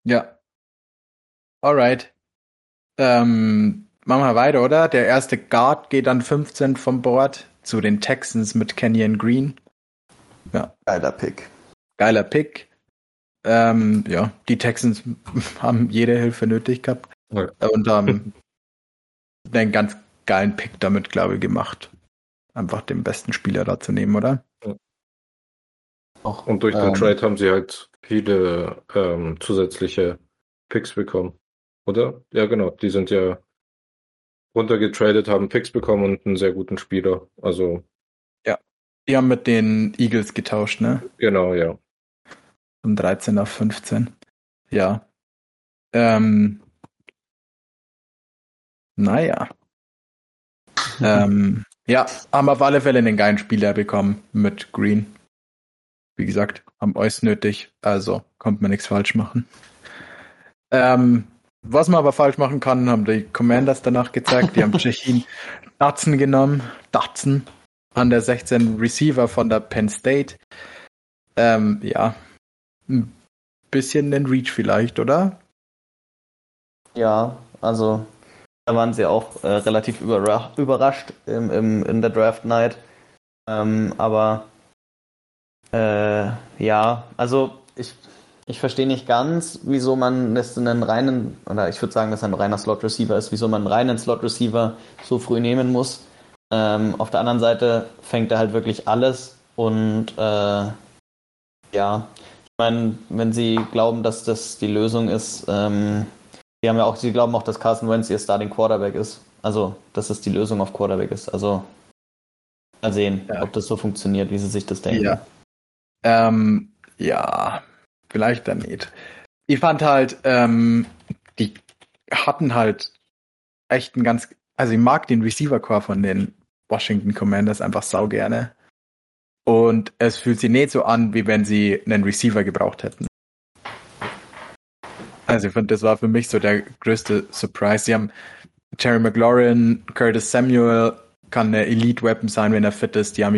Ja. Alright. Ähm, machen wir weiter, oder? Der erste Guard geht dann 15 vom Board zu den Texans mit Kenyon Green. Ja. Geiler Pick. Geiler Pick. Ähm, ja, die Texans haben jede Hilfe nötig gehabt. Ja. Und haben einen ganz geilen Pick damit, glaube ich, gemacht. Einfach den besten Spieler da zu nehmen, oder? Ja. Auch, und durch den ähm, Trade haben sie halt viele ähm, zusätzliche Picks bekommen. Oder? Ja, genau. Die sind ja runtergetradet, haben Picks bekommen und einen sehr guten Spieler. Also die haben mit den Eagles getauscht, ne? Genau, ja. Von 13 auf 15. Ja. Ähm, naja. ähm, ja, haben auf alle Fälle einen geilen Spieler bekommen mit Green. Wie gesagt, haben euch nötig, also kommt man nichts falsch machen. Ähm, was man aber falsch machen kann, haben die Commanders danach gezeigt. Die haben Tschechien Datsen genommen. Datsen an der 16 Receiver von der Penn State. Ähm, ja, ein bisschen den Reach vielleicht, oder? Ja, also da waren sie auch äh, relativ überra überrascht im, im, in der Draft Night. Ähm, aber äh, ja, also ich, ich verstehe nicht ganz, wieso man das einen reinen, oder ich würde sagen, dass er ein reiner Slot Receiver ist, wieso man einen reinen Slot Receiver so früh nehmen muss. Ähm, auf der anderen Seite fängt er halt wirklich alles und äh, ja, ich meine, wenn sie glauben, dass das die Lösung ist, ähm, die haben ja auch, sie glauben auch, dass Carson Wentz ihr Starting Quarterback ist. Also, dass es die Lösung auf Quarterback ist. Also, mal sehen, ja. ob das so funktioniert, wie sie sich das denken. Ja, ähm, ja vielleicht dann nicht. Ich fand halt, ähm, die hatten halt echt einen ganz also ich mag den Receiver-Core von den Washington Commanders einfach sau gerne. Und es fühlt sich nicht so an, wie wenn sie einen Receiver gebraucht hätten. Also ich finde, das war für mich so der größte Surprise. Sie haben Terry McLaurin, Curtis Samuel kann eine Elite-Weapon sein, wenn er fit ist. Die haben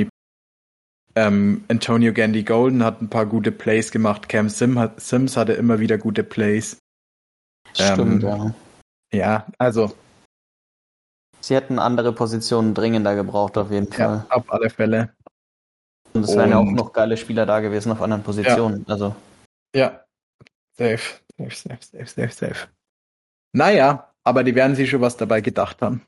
ähm, Antonio Gandy Golden hat ein paar gute Plays gemacht. Cam Sim hat, Sims hatte immer wieder gute Plays. Stimmt, ähm, ja. Ja, also Sie hätten andere Positionen dringender gebraucht, auf jeden Fall. Ja, auf alle Fälle. Und es wären ja auch noch geile Spieler da gewesen auf anderen Positionen. Ja. Also. Ja. Safe. Safe, safe, safe, safe, safe. Naja, aber die werden sich schon was dabei gedacht haben.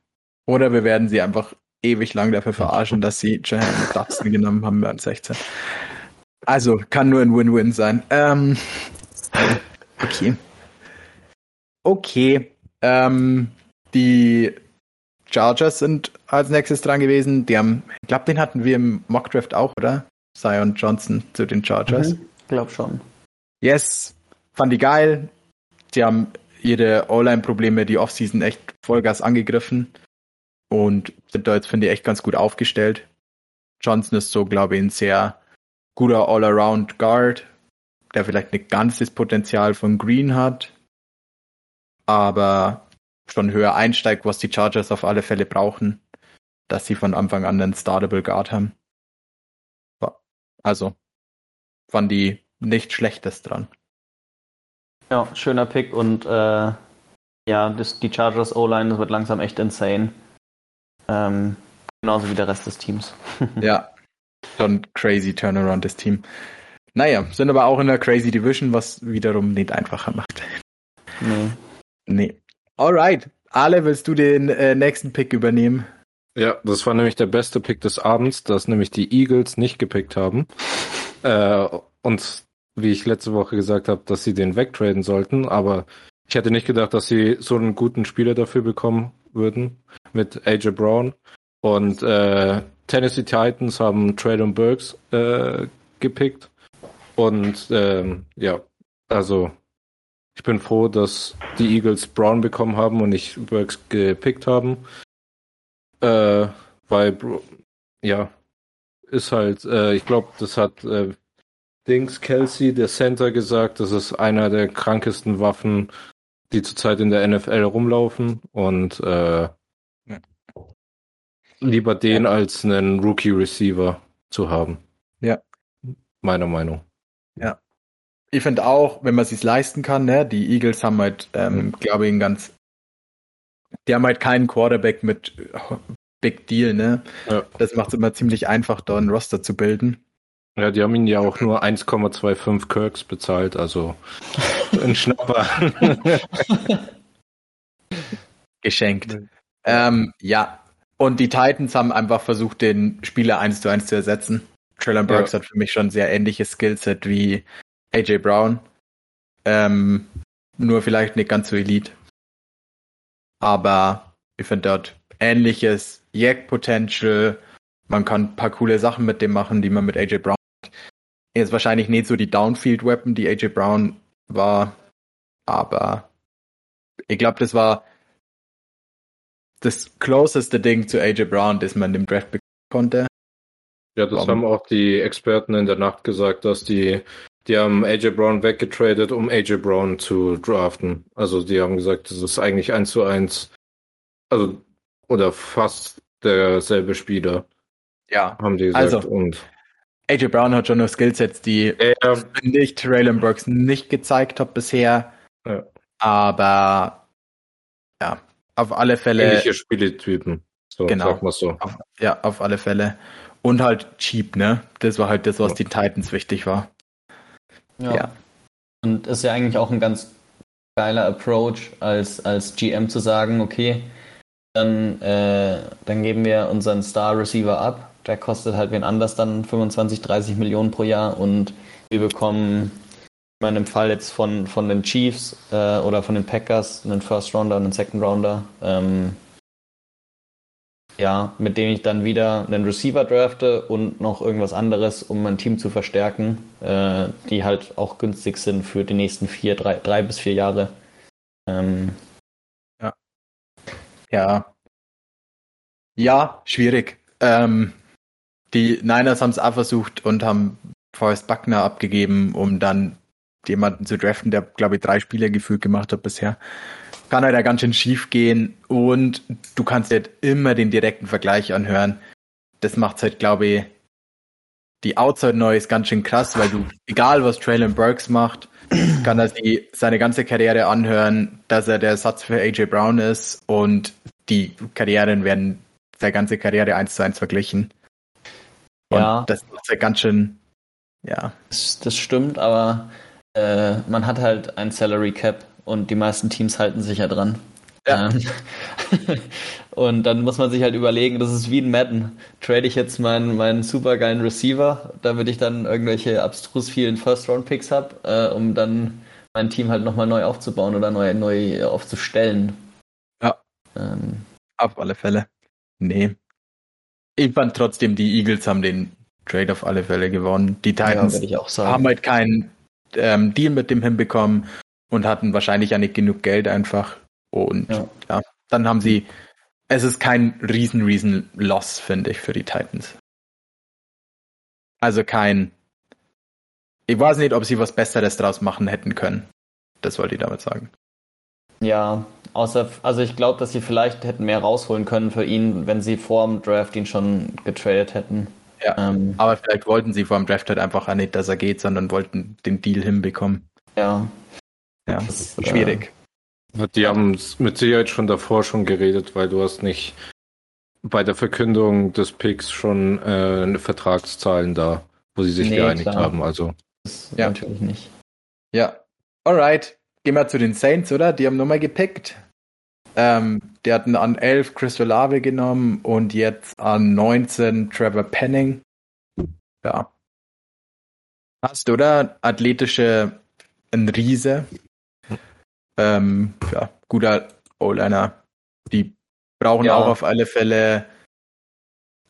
Oder wir werden sie einfach ewig lang dafür verarschen, dass sie Jahan Dutson genommen haben an 16. Also, kann nur ein Win-Win sein. Ähm, okay. Okay. Ähm, die Chargers sind als nächstes dran gewesen. Die haben, ich glaube, den hatten wir im Mockdraft auch, oder? Zion Johnson zu den Chargers. Mhm, glaub schon. Yes, fand die geil. Die haben ihre O-Line-Probleme die Offseason echt Vollgas angegriffen und sind da jetzt, finde ich, echt ganz gut aufgestellt. Johnson ist so, glaube ich, ein sehr guter All-Around-Guard, der vielleicht nicht ganz das Potenzial von Green hat, aber schon höher einsteigt, was die Chargers auf alle Fälle brauchen, dass sie von Anfang an einen Startable Guard haben. Also, waren die nicht schlechtes dran. Ja, schöner Pick und äh, ja, das, die Chargers O-Line, wird langsam echt insane. Ähm, genauso wie der Rest des Teams. ja, schon crazy Turnaround des Teams. Naja, sind aber auch in der Crazy Division, was wiederum nicht einfacher macht. Nee. Nee. Alright. Ale, willst du den äh, nächsten Pick übernehmen? Ja, das war nämlich der beste Pick des Abends, dass nämlich die Eagles nicht gepickt haben. äh, und wie ich letzte Woche gesagt habe, dass sie den wegtraden sollten, aber ich hätte nicht gedacht, dass sie so einen guten Spieler dafür bekommen würden mit AJ Brown. Und äh, Tennessee Titans haben Traylon Burks äh, gepickt. Und ähm, ja, also ich bin froh, dass die Eagles Brown bekommen haben und nicht Burks gepickt haben. Äh, weil, ja, ist halt, äh, ich glaube, das hat äh, Dings Kelsey, der Center, gesagt, das ist einer der krankesten Waffen, die zurzeit in der NFL rumlaufen und äh, ja. lieber den ja. als einen Rookie Receiver zu haben. Ja. Meiner Meinung. Ja. Ich finde auch, wenn man es sich leisten kann, ne, die Eagles haben halt, ähm, glaube ich, einen ganz, die haben halt keinen Quarterback mit Big Deal, ne? Ja. Das macht es immer ziemlich einfach, da ein Roster zu bilden. Ja, die haben ihn ja auch nur 1,25 Kirks bezahlt, also ein Schnapper. Geschenkt. Ähm, ja. Und die Titans haben einfach versucht, den Spieler 1 zu 1 zu ersetzen. Traylon Burks ja. hat für mich schon sehr ähnliches Skillset wie AJ Brown. Ähm, nur vielleicht nicht ganz so elite. Aber ich finde dort ähnliches Yak Potential. Man kann ein paar coole Sachen mit dem machen, die man mit AJ Brown er ist wahrscheinlich nicht so die Downfield Weapon, die AJ Brown war, aber ich glaube, das war das closeste Ding zu AJ Brown, das man im Draft bekommen konnte. Ja, das um, haben auch die Experten in der Nacht gesagt, dass die, die haben AJ Brown weggetradet, um AJ Brown zu draften. Also die haben gesagt, das ist eigentlich eins zu eins, also oder fast derselbe Spieler. Ja, haben die gesagt. Also, und AJ Brown hat schon noch Skillsets, die ja. ich Traylon Burks nicht gezeigt habe bisher. Ja. Aber ja, auf alle Fälle. Ähnliche Spieletypen. So, genau. Sag mal so. Auf, ja, auf alle Fälle. Und halt cheap, ne? Das war halt das, was ja. den Titans wichtig war. Ja. ja. Und ist ja eigentlich auch ein ganz geiler Approach, als, als GM zu sagen, okay, dann, äh, dann geben wir unseren Star Receiver ab der kostet halt wen anders dann 25, 30 Millionen pro Jahr und wir bekommen in meinem Fall jetzt von, von den Chiefs äh, oder von den Packers einen First Rounder und einen Second Rounder. Ähm, ja, mit dem ich dann wieder einen Receiver drafte und noch irgendwas anderes, um mein Team zu verstärken, äh, die halt auch günstig sind für die nächsten vier, drei, drei bis vier Jahre. Ähm, ja. Ja. Ja, schwierig. Ähm, die Niners haben es auch versucht und haben Forrest Buckner abgegeben, um dann jemanden zu draften, der, glaube ich, drei Spiele gefühlt gemacht hat bisher. Kann halt ja ganz schön schief gehen und du kannst halt immer den direkten Vergleich anhören. Das macht halt, glaube ich, die Outside Noise ganz schön krass, weil du, egal was Traylon Burks macht, kann er sie seine ganze Karriere anhören, dass er der Satz für AJ Brown ist und die Karrieren werden seine ganze Karriere eins zu eins verglichen. Und ja. Das ist ja ganz schön, ja. Das, das stimmt, aber äh, man hat halt ein Salary Cap und die meisten Teams halten sich ja dran. Ja. Ähm, und dann muss man sich halt überlegen, das ist wie ein Madden. Trade ich jetzt meinen, meinen supergeilen Receiver, damit ich dann irgendwelche abstrus vielen First-Round-Picks habe, äh, um dann mein Team halt nochmal neu aufzubauen oder neu, neu aufzustellen. Ja. Ähm, Auf alle Fälle. Nee, ich fand trotzdem, die Eagles haben den Trade auf alle Fälle gewonnen. Die Titans ja, haben halt keinen ähm, Deal mit dem hinbekommen und hatten wahrscheinlich ja nicht genug Geld einfach. Und ja. ja, dann haben sie, es ist kein riesen, riesen Loss, finde ich, für die Titans. Also kein, ich weiß nicht, ob sie was Besseres draus machen hätten können. Das wollte ich damit sagen. Ja, Außer, also ich glaube, dass sie vielleicht hätten mehr rausholen können für ihn, wenn sie vor dem Draft ihn schon getradet hätten. Ja, ähm, aber vielleicht wollten sie vor dem Draft halt einfach nicht, dass er geht, sondern wollten den Deal hinbekommen. Ja. Ja, das ist schwierig. Äh, die haben mit Sicherheit schon davor schon geredet, weil du hast nicht bei der Verkündung des Picks schon äh, Vertragszahlen da, wo sie sich nee, geeinigt klar. haben. Also das ja. natürlich nicht. Ja. Alright. Gehen wir zu den Saints, oder? Die haben nochmal gepickt. Ähm, die hatten an 11 Chris Olave genommen und jetzt an 19 Trevor Penning. Ja. Hast, oder? Athletische, ein Riese. Ähm, ja, guter O-Liner. Die brauchen ja. auch auf alle Fälle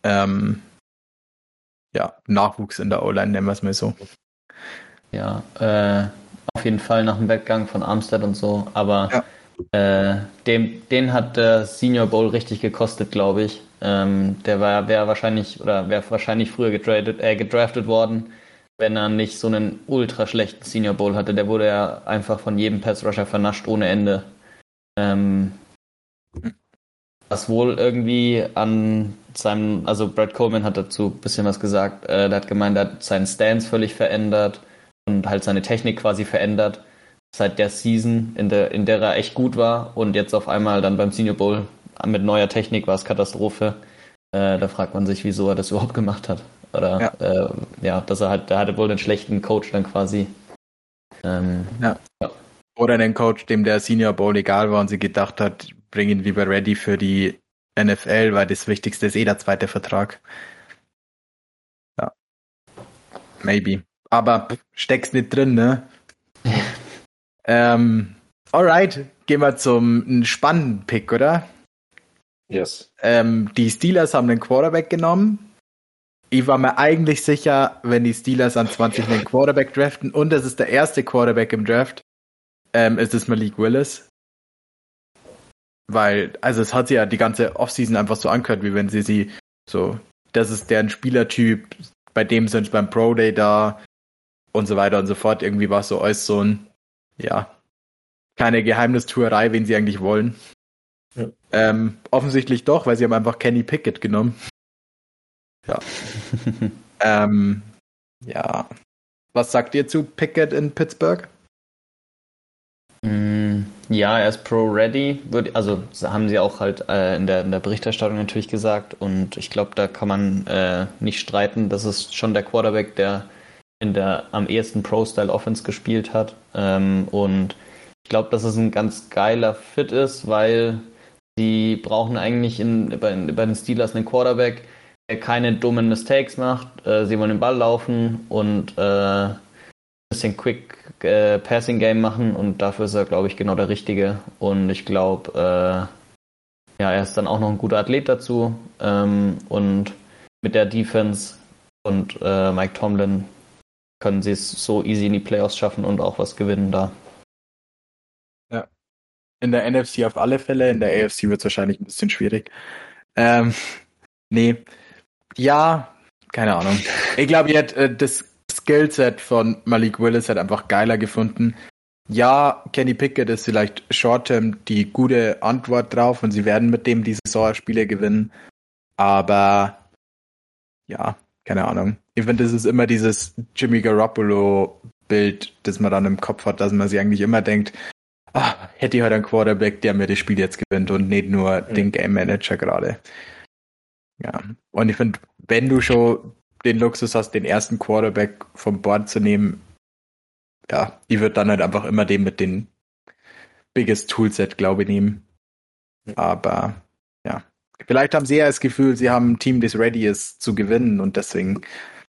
ähm, ja, Nachwuchs in der O-Line, nennen wir es mal so. Ja, äh, jeden Fall nach dem Weggang von Armstead und so, aber ja. äh, dem, den hat der Senior Bowl richtig gekostet, glaube ich. Ähm, der war wäre wahrscheinlich oder wäre wahrscheinlich früher getradet, äh, gedraftet worden, wenn er nicht so einen ultra schlechten Senior Bowl hatte. Der wurde ja einfach von jedem Pass Rusher vernascht ohne Ende. Ähm, was wohl irgendwie an seinem, also Brad Coleman hat dazu ein bisschen was gesagt. Äh, der hat gemeint, er hat seinen Stance völlig verändert und halt seine Technik quasi verändert seit der Season, in der, in der er echt gut war und jetzt auf einmal dann beim Senior Bowl mit neuer Technik war es Katastrophe. Äh, da fragt man sich, wieso er das überhaupt gemacht hat. Oder ja, äh, ja dass er halt, der hatte wohl einen schlechten Coach dann quasi. Ähm, ja. ja. Oder einen Coach, dem der Senior Bowl egal war und sie gedacht hat, bring ihn lieber ready für die NFL, weil das Wichtigste ist eh der zweite Vertrag. Ja. Maybe. Aber steckst nicht drin, ne? ähm, alright, gehen wir zum spannenden Pick, oder? Yes. Ähm, die Steelers haben den Quarterback genommen. Ich war mir eigentlich sicher, wenn die Steelers an 20 einen Quarterback draften und das ist der erste Quarterback im Draft, ähm, ist es Malik Willis. Weil, also es hat sie ja die ganze Offseason einfach so angehört, wie wenn sie sie so, das ist deren Spielertyp, bei dem sind sie beim Pro Day da und so weiter und so fort. Irgendwie war es so alles so ein, ja, keine Geheimnistuerei, wen sie eigentlich wollen. Ja. Ähm, offensichtlich doch, weil sie haben einfach Kenny Pickett genommen. Ja. ähm, ja. Was sagt ihr zu Pickett in Pittsburgh? Mm, ja, er ist Pro-Ready, also haben sie auch halt äh, in, der, in der Berichterstattung natürlich gesagt und ich glaube, da kann man äh, nicht streiten. Das ist schon der Quarterback, der in der am ehesten Pro-Style-Offense gespielt hat ähm, und ich glaube, dass es ein ganz geiler Fit ist, weil sie brauchen eigentlich in, bei, bei den Steelers einen Quarterback, der keine dummen Mistakes macht. Äh, sie wollen den Ball laufen und äh, bisschen Quick äh, Passing Game machen und dafür ist er, glaube ich, genau der Richtige. Und ich glaube, äh, ja, er ist dann auch noch ein guter Athlet dazu. Ähm, und mit der Defense und äh, Mike Tomlin können sie es so easy in die Playoffs schaffen und auch was gewinnen da. Ja. In der NFC auf alle Fälle, in der AFC wird es wahrscheinlich ein bisschen schwierig. Ähm, nee. Ja, keine Ahnung. Ich glaube, äh, das Skillset von Malik Willis hat einfach geiler gefunden. Ja, Kenny Pickett ist vielleicht short-term die gute Antwort drauf und sie werden mit dem diese Saisonspiele gewinnen. Aber ja, keine Ahnung. Ich finde, das ist immer dieses Jimmy Garoppolo-Bild, das man dann im Kopf hat, dass man sich eigentlich immer denkt, ah, hätte ich heute einen Quarterback, der mir das Spiel jetzt gewinnt und nicht nur mhm. den Game Manager gerade. Ja, und ich finde, wenn du schon den Luxus hast, den ersten Quarterback vom Board zu nehmen, ja, die wird dann halt einfach immer den mit den biggest Toolset, glaube ich, nehmen. Aber ja, vielleicht haben sie ja das Gefühl, sie haben ein Team, das ready ist zu gewinnen und deswegen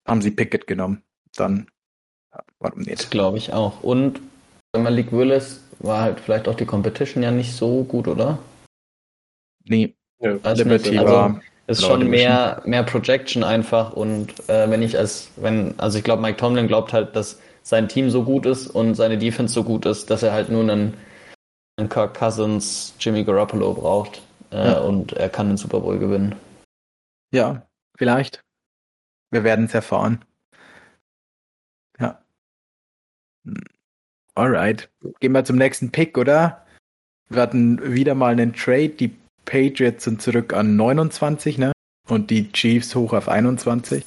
haben sie Pickett genommen. Dann, warum nicht? Das glaube ich auch. Und Malik Willis war halt vielleicht auch die Competition ja nicht so gut, oder? Nee. Ja, Liberty also, war ist schon mehr, mehr Projection einfach und äh, wenn ich als, wenn, also ich glaube, Mike Tomlin glaubt halt, dass sein Team so gut ist und seine Defense so gut ist, dass er halt nur einen, einen Kirk Cousins, Jimmy Garoppolo braucht äh, ja. und er kann den Super Bowl gewinnen. Ja, vielleicht. Wir werden es erfahren. Ja. Alright. Gehen wir zum nächsten Pick, oder? Wir hatten wieder mal einen Trade. Die Patriots sind zurück an 29, ne? Und die Chiefs hoch auf 21.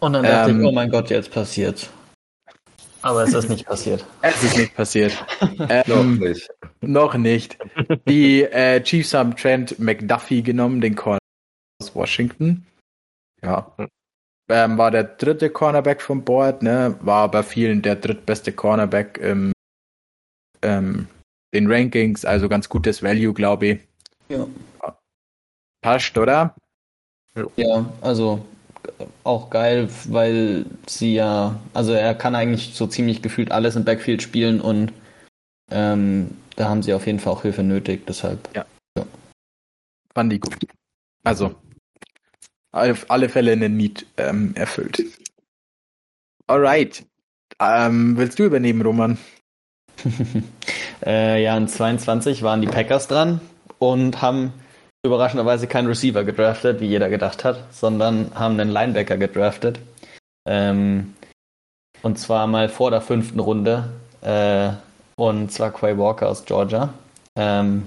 Und dann dachte ähm, ich, oh mein Gott, jetzt passiert. Aber es ist nicht passiert. Es ist nicht passiert. ähm, noch nicht. Noch nicht. Die äh, Chiefs haben Trent McDuffie genommen, den Corner aus Washington. Ja. Ähm, war der dritte Cornerback vom Board, ne? War bei vielen der drittbeste Cornerback im, ähm, den Rankings, also ganz gutes Value, glaube ich. Ja. Passt, oder? Ja, also auch geil, weil sie ja, also er kann eigentlich so ziemlich gefühlt alles im Backfield spielen und ähm, da haben sie auf jeden Fall auch Hilfe nötig, deshalb. Ja. ja. Fand die gut. Also, auf alle Fälle eine Need ähm, erfüllt. Alright. Ähm, willst du übernehmen, Roman? äh, ja, in 22 waren die Packers dran und haben überraschenderweise keinen Receiver gedraftet, wie jeder gedacht hat, sondern haben einen Linebacker gedraftet. Ähm, und zwar mal vor der fünften Runde. Äh, und zwar Quay Walker aus Georgia. Ähm,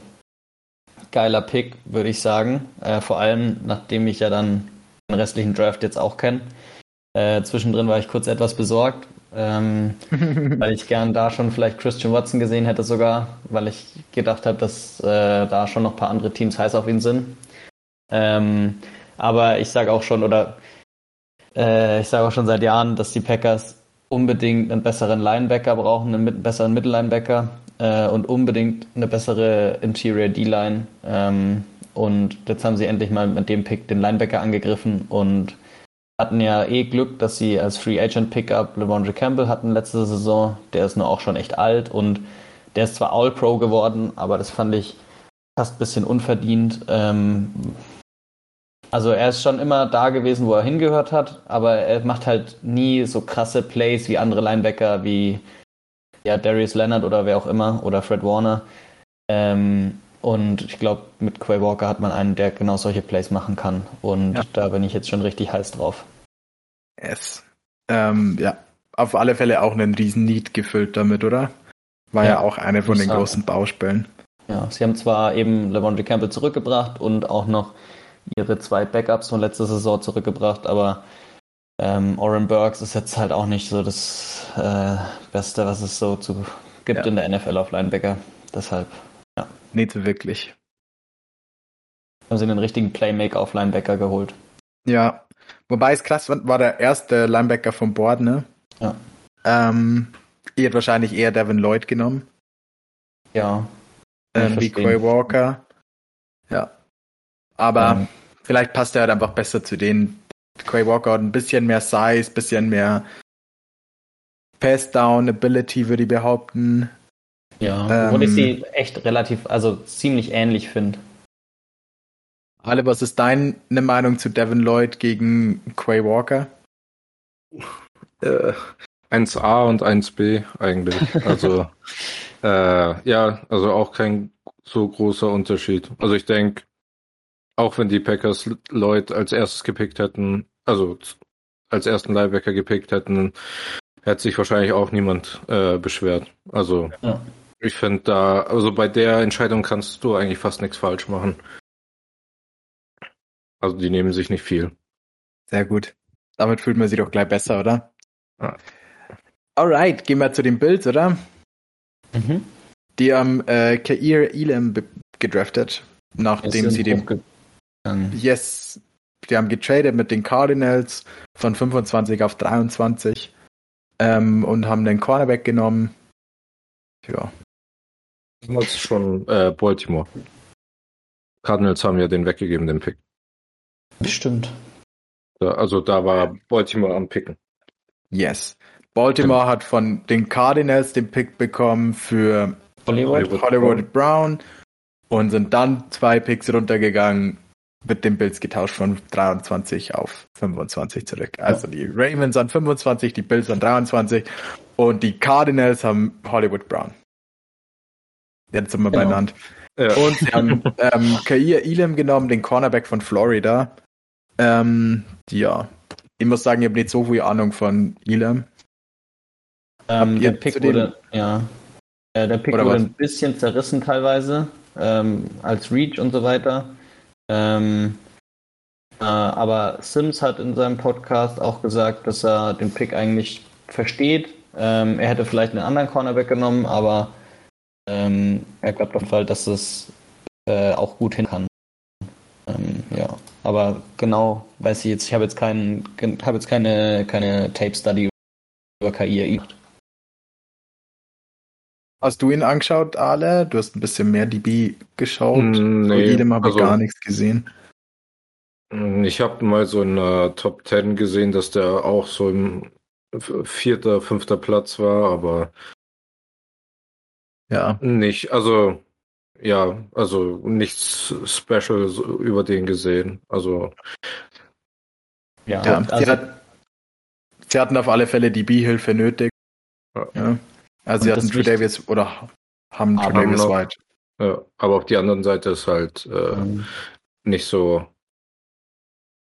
geiler Pick, würde ich sagen. Äh, vor allem, nachdem ich ja dann den restlichen Draft jetzt auch kenne. Äh, zwischendrin war ich kurz etwas besorgt, ähm, weil ich gern da schon vielleicht Christian Watson gesehen hätte sogar, weil ich gedacht habe, dass äh, da schon noch ein paar andere Teams heiß auf ihn sind. Ähm, aber ich sage auch schon, oder äh, ich sage auch schon seit Jahren, dass die Packers unbedingt einen besseren Linebacker brauchen, einen besseren Mittellinebacker äh, und unbedingt eine bessere Interior D-Line. Ähm, und jetzt haben sie endlich mal mit dem Pick den Linebacker angegriffen und hatten ja eh Glück, dass sie als Free Agent Pickup LeVondre Campbell hatten letzte Saison. Der ist nur auch schon echt alt und der ist zwar All-Pro geworden, aber das fand ich fast ein bisschen unverdient. Ähm, also er ist schon immer da gewesen, wo er hingehört hat, aber er macht halt nie so krasse Plays wie andere Linebacker, wie ja, Darius Leonard oder wer auch immer oder Fred Warner. Ähm, und ich glaube, mit Quay Walker hat man einen, der genau solche Plays machen kann. Und ja. da bin ich jetzt schon richtig heiß drauf. Yes. Ähm, ja, auf alle Fälle auch einen riesen Need gefüllt damit, oder? War ja, ja auch eine von den sagen. großen Baustellen. Ja, sie haben zwar eben Lavondre Campbell zurückgebracht und auch noch ihre zwei Backups von letzter Saison zurückgebracht, aber ähm, Oren Burks ist jetzt halt auch nicht so das äh, Beste, was es so zu, gibt ja. in der NFL auf Linebacker. Deshalb nicht wirklich. Haben sie einen richtigen Playmaker auf Linebacker geholt. Ja, wobei es krass war, war der erste Linebacker vom Board, ne? Ja. Ähm, ihr hättet wahrscheinlich eher Devin Lloyd genommen. Ja. Ähm, wie Quay Walker. Ja. Aber ähm. vielleicht passt er halt einfach besser zu denen. Quay Walker hat ein bisschen mehr Size, bisschen mehr Pass-Down-Ability, würde ich behaupten. Ja, obwohl ähm, ich sie echt relativ, also ziemlich ähnlich finde. Ale, was ist deine Meinung zu Devin Lloyd gegen Quay Walker? Äh, 1a und 1b eigentlich. Also äh, ja, also auch kein so großer Unterschied. Also ich denke, auch wenn die Packers Lloyd als erstes gepickt hätten, also als ersten Linebacker gepickt hätten, hätte sich wahrscheinlich auch niemand äh, beschwert. Also ja. Ich finde da, also bei der Entscheidung kannst du eigentlich fast nichts falsch machen. Also die nehmen sich nicht viel. Sehr gut. Damit fühlt man sich doch gleich besser, oder? Ja. Alright, gehen wir zu den Bills, oder? Mhm. Die haben äh, Kair Elam gedraftet, nachdem sie den. Yes, die haben getradet mit den Cardinals von 25 auf 23 ähm, und haben den Cornerback genommen. Ja, Damals schon äh, Baltimore. Cardinals haben ja den weggegeben, den Pick. Bestimmt. also da war Baltimore am Picken. Yes. Baltimore ja. hat von den Cardinals den Pick bekommen für Hollywood, Hollywood, Hollywood Brown und sind dann zwei Picks runtergegangen, mit den Bills getauscht von 23 auf 25 zurück. Also die Ravens an 25, die Bills an 23 und die Cardinals haben Hollywood Brown. Jetzt sind wir genau. beieinander. Ja. Und sie haben ähm, Kair Elam genommen, den Cornerback von Florida. Ähm, ja, ich muss sagen, ich habe nicht so viel Ahnung von Elam. Ähm, der Pick wurde, ja, äh, der Pick wurde was? ein bisschen zerrissen teilweise, ähm, als Reach und so weiter. Ähm, äh, aber Sims hat in seinem Podcast auch gesagt, dass er den Pick eigentlich versteht. Ähm, er hätte vielleicht einen anderen Cornerback genommen, aber ähm, er glaubt auf jeden Fall, dass es äh, auch gut hin kann. Ähm, ja, aber genau weiß ich jetzt, ich habe jetzt keinen, habe jetzt keine, keine Tape Study über KI gemacht. Hast du ihn angeschaut, Ale? Du hast ein bisschen mehr DB geschaut. Mm, nee, jedem habe also, ich gar nichts gesehen. Mm, ich habe mal so in der Top 10 gesehen, dass der auch so im vierter, fünfter Platz war, aber ja. Nicht, also ja, also nichts Special über den gesehen. Also ja, ja also, sie, hat, sie, hatten auf alle Fälle die B-Hilfe nötig. Ja. ja. Also sie hatten True Davis oder haben True Davis noch, White. Ja, aber auf die anderen Seite ist halt äh, mhm. nicht so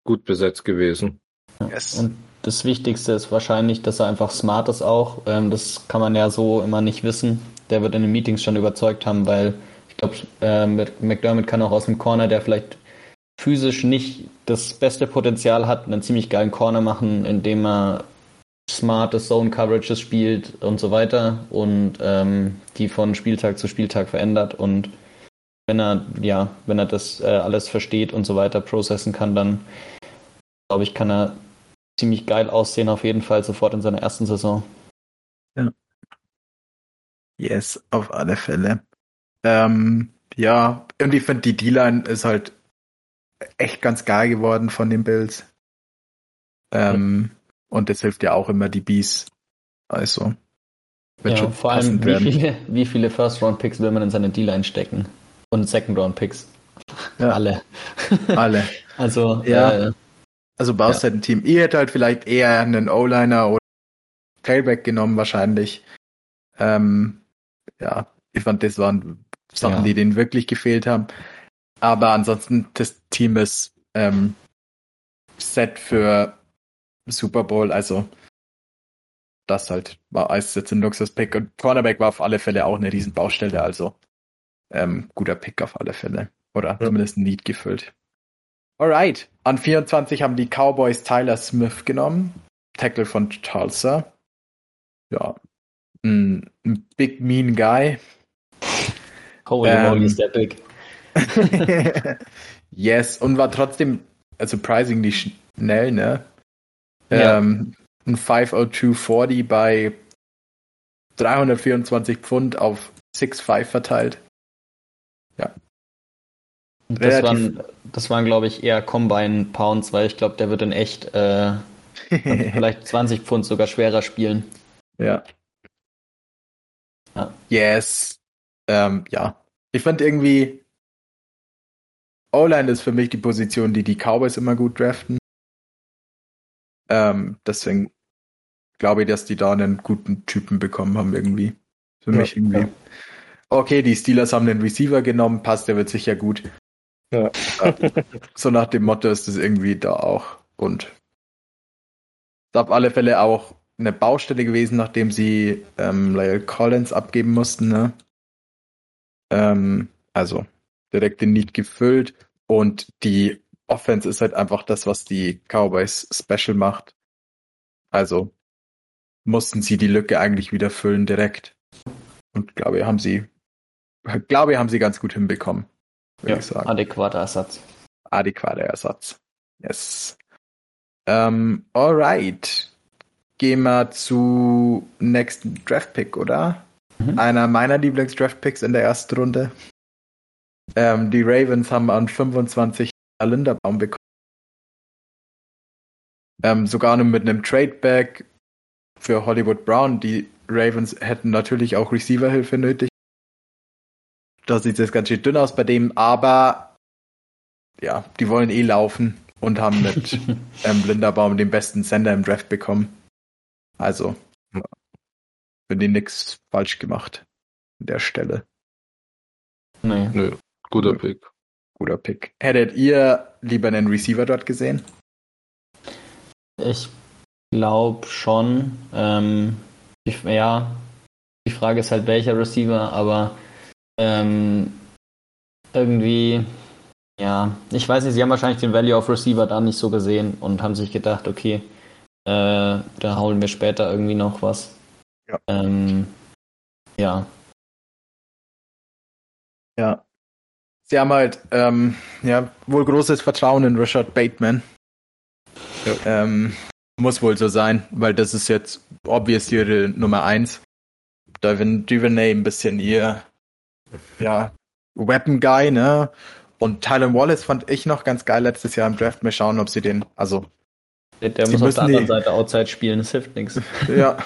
gut besetzt gewesen. Yes. Und das Wichtigste ist wahrscheinlich, dass er einfach smart ist auch. Ähm, das kann man ja so immer nicht wissen. Der wird in den Meetings schon überzeugt haben, weil ich glaube, äh, McDermott kann auch aus dem Corner, der vielleicht physisch nicht das beste Potenzial hat, einen ziemlich geilen Corner machen, indem er smarte Zone Coverages spielt und so weiter und ähm, die von Spieltag zu Spieltag verändert und wenn er ja, wenn er das äh, alles versteht und so weiter processen kann, dann glaube ich, kann er ziemlich geil aussehen auf jeden Fall sofort in seiner ersten Saison. Ja. Yes, auf alle Fälle. Ähm, ja, irgendwie finde die D-Line ist halt echt ganz geil geworden von den Bills. Ähm, ja. Und das hilft ja auch immer die Bees. Also. Wird ja, vor allem, wie viele, wie viele First-Round-Picks will man in seine D-Line stecken? Und Second-Round-Picks? Ja. Alle. Alle. also, ja. Äh, also baust halt ein Team. Ihr hättet halt vielleicht eher einen O-Liner oder Tailback genommen, wahrscheinlich. Ähm, ja, ich fand, das waren Sachen, ja. die denen wirklich gefehlt haben. Aber ansonsten, das Team ist ähm, set für Super Bowl, also das halt war als jetzt ein Luxus-Pick und Cornerback war auf alle Fälle auch eine riesen Baustelle, also ähm, guter Pick auf alle Fälle. Oder ja. zumindest ein Need gefüllt. Alright. An 24 haben die Cowboys Tyler Smith genommen. Tackle von Tulsa. Ja. Ein, Big Mean Guy. Holy ähm, moly, ist der big. yes, und war trotzdem surprisingly schnell, ne? Ja. Ähm, ein 50240 bei 324 Pfund auf 6'5 verteilt. Ja. Das waren, das waren, glaube ich, eher Combine Pounds, weil ich glaube, der wird in echt äh, vielleicht 20 Pfund sogar schwerer spielen. Ja. Ja. Yes. Ähm, ja. Ich fand irgendwie, O-Line ist für mich die Position, die die Cowboys immer gut draften. Ähm, deswegen glaube ich, dass die da einen guten Typen bekommen haben irgendwie. Für ja, mich irgendwie. Ja. Okay, die Steelers haben den Receiver genommen, passt, der wird sicher gut. Ja. so nach dem Motto ist es irgendwie da auch. Und ist auf alle Fälle auch eine Baustelle gewesen, nachdem sie ähm, Lyle Collins abgeben mussten. Ne? Ähm, also direkt den Need gefüllt. Und die Offense ist halt einfach das, was die Cowboys special macht. Also mussten sie die Lücke eigentlich wieder füllen direkt. Und glaube, haben sie, glaube, haben sie ganz gut hinbekommen würde ja, ich sagen. Adäquater Ersatz. Adäquater Ersatz. Yes. Ähm, alright. Gehen wir zu nächsten Draft Pick, oder? Mhm. Einer meiner Lieblings-Draft Picks in der ersten Runde. Ähm, die Ravens haben an 25 Linderbaum bekommen. Ähm, sogar nur mit einem Tradeback für Hollywood Brown. Die Ravens hätten natürlich auch Receiver-Hilfe nötig. Da sieht es ganz schön dünn aus bei dem, aber ja, die wollen eh laufen und haben mit ähm, Blinderbaum den besten Sender im Draft bekommen. Also, für die nichts falsch gemacht an der Stelle. Nee. Nö, guter Pick. Guter Pick. Hättet ihr lieber einen Receiver dort gesehen? Ich glaube schon. Ähm, ich, ja, die Frage ist halt, welcher Receiver, aber ähm, irgendwie, ja, ich weiß nicht, sie haben wahrscheinlich den Value of Receiver da nicht so gesehen und haben sich gedacht, okay, äh, da holen wir später irgendwie noch was. Ja. Ähm, ja. Ja. Sie haben halt, ähm, ja, wohl großes Vertrauen in Richard Bateman. Ja. Ähm, muss wohl so sein, weil das ist jetzt obvious ihre Nummer eins. Devin Duvernay ein bisschen ihr, ja, Weapon Guy, ne? Und Tylen Wallace fand ich noch ganz geil letztes Jahr im Draft. Mal schauen, ob sie den, also. Der, der muss auf der anderen die, Seite Outside spielen, das hilft nichts. Ja.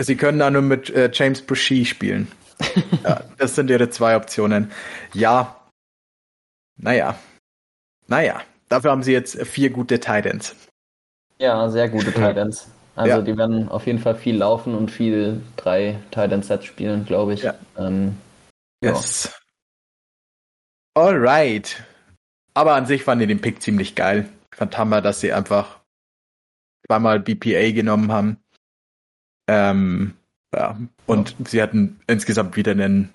Sie können da nur mit äh, James Bushy spielen. ja, das sind ihre zwei Optionen. Ja. Naja. Naja. Dafür haben sie jetzt vier gute Titans. Ja, sehr gute Titans. Also ja. die werden auf jeden Fall viel laufen und viel drei Titan Sets spielen, glaube ich. Ja. Ähm, yes. Ja. Alright. Aber an sich fand ich den Pick ziemlich geil. Ich fand Hammer, dass sie einfach zweimal BPA genommen haben. Ähm, ja. Und ja. sie hatten insgesamt wieder einen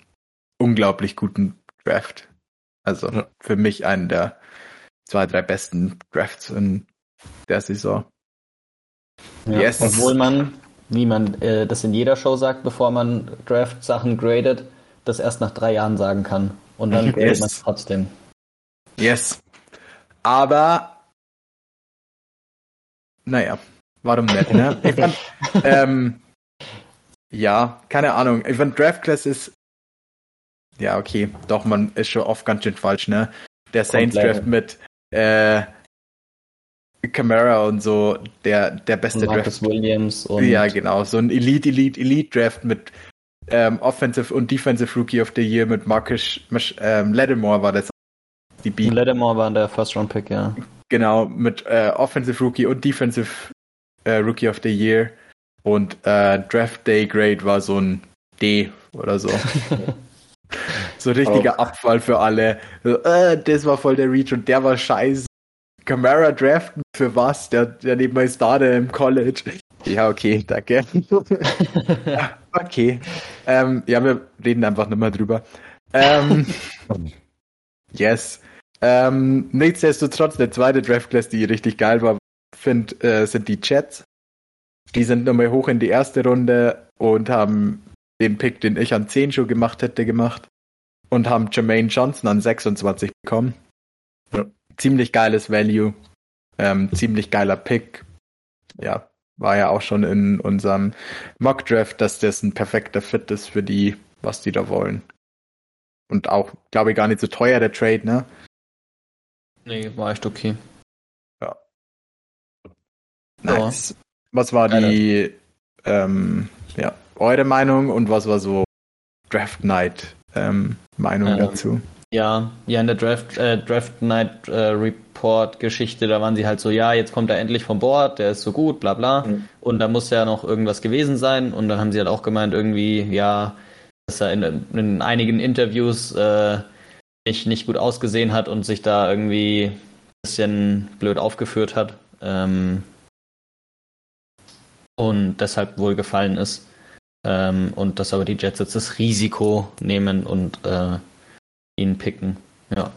unglaublich guten Draft. Also ja. für mich einen der zwei, drei besten Drafts in der Saison. Ja, yes. Obwohl man, wie man äh, das in jeder Show sagt, bevor man Draft-Sachen gradet, das erst nach drei Jahren sagen kann. Und dann gradet yes. man es trotzdem. Yes. Aber, naja, warum nicht, ne? Ich fand, ähm, ja, keine Ahnung. Ich fand Draft Class ist, ja, okay, doch, man ist schon oft ganz schön falsch, ne? Der Saints Draft mit, äh, Camara und so der, der beste Marcus Draft. Williams und ja, genau. So ein Elite, Elite, Elite Draft mit ähm, Offensive und Defensive Rookie of the Year mit Marcus ähm, Lattimore war das. Die B. Lattimore war der First Round Pick, ja. Genau, mit äh, Offensive Rookie und Defensive äh, Rookie of the Year. Und äh, Draft Day Grade war so ein D oder so. so richtiger oh. Abfall für alle. Äh, das war voll der Reach und der war scheiße. Camara draften für was? Der, der neben mir ist da im College. Ja, okay, danke. ja, okay. Ähm, ja, wir reden einfach nicht mehr drüber. Ähm, yes. Ähm, nichtsdestotrotz, der zweite Draft Class, die richtig geil war, find, äh, sind die Jets. Die sind nochmal hoch in die erste Runde und haben den Pick, den ich an 10 schon gemacht hätte, gemacht. Und haben Jermaine Johnson an 26 bekommen. Ja ziemlich geiles Value, ähm, ziemlich geiler Pick. Ja, war ja auch schon in unserem Mock Draft, dass das ein perfekter Fit ist für die, was die da wollen. Und auch, glaube ich, gar nicht so teuer der Trade, ne? Nee, war echt okay. Ja. Nice. Ja. Was war die, ähm, ja, eure Meinung und was war so Draft Night ähm, Meinung ähm, dazu? Ja, ja, in der Draft, äh, Draft Night äh, Report Geschichte, da waren sie halt so, ja, jetzt kommt er endlich vom Board, der ist so gut, bla bla. Mhm. Und da muss ja noch irgendwas gewesen sein. Und dann haben sie halt auch gemeint, irgendwie, ja, dass er in, in einigen Interviews äh, nicht, nicht gut ausgesehen hat und sich da irgendwie ein bisschen blöd aufgeführt hat. Ähm, und deshalb wohl gefallen ist. Ähm, und dass aber die Jets jetzt das Risiko nehmen und äh, ihn picken. Ja.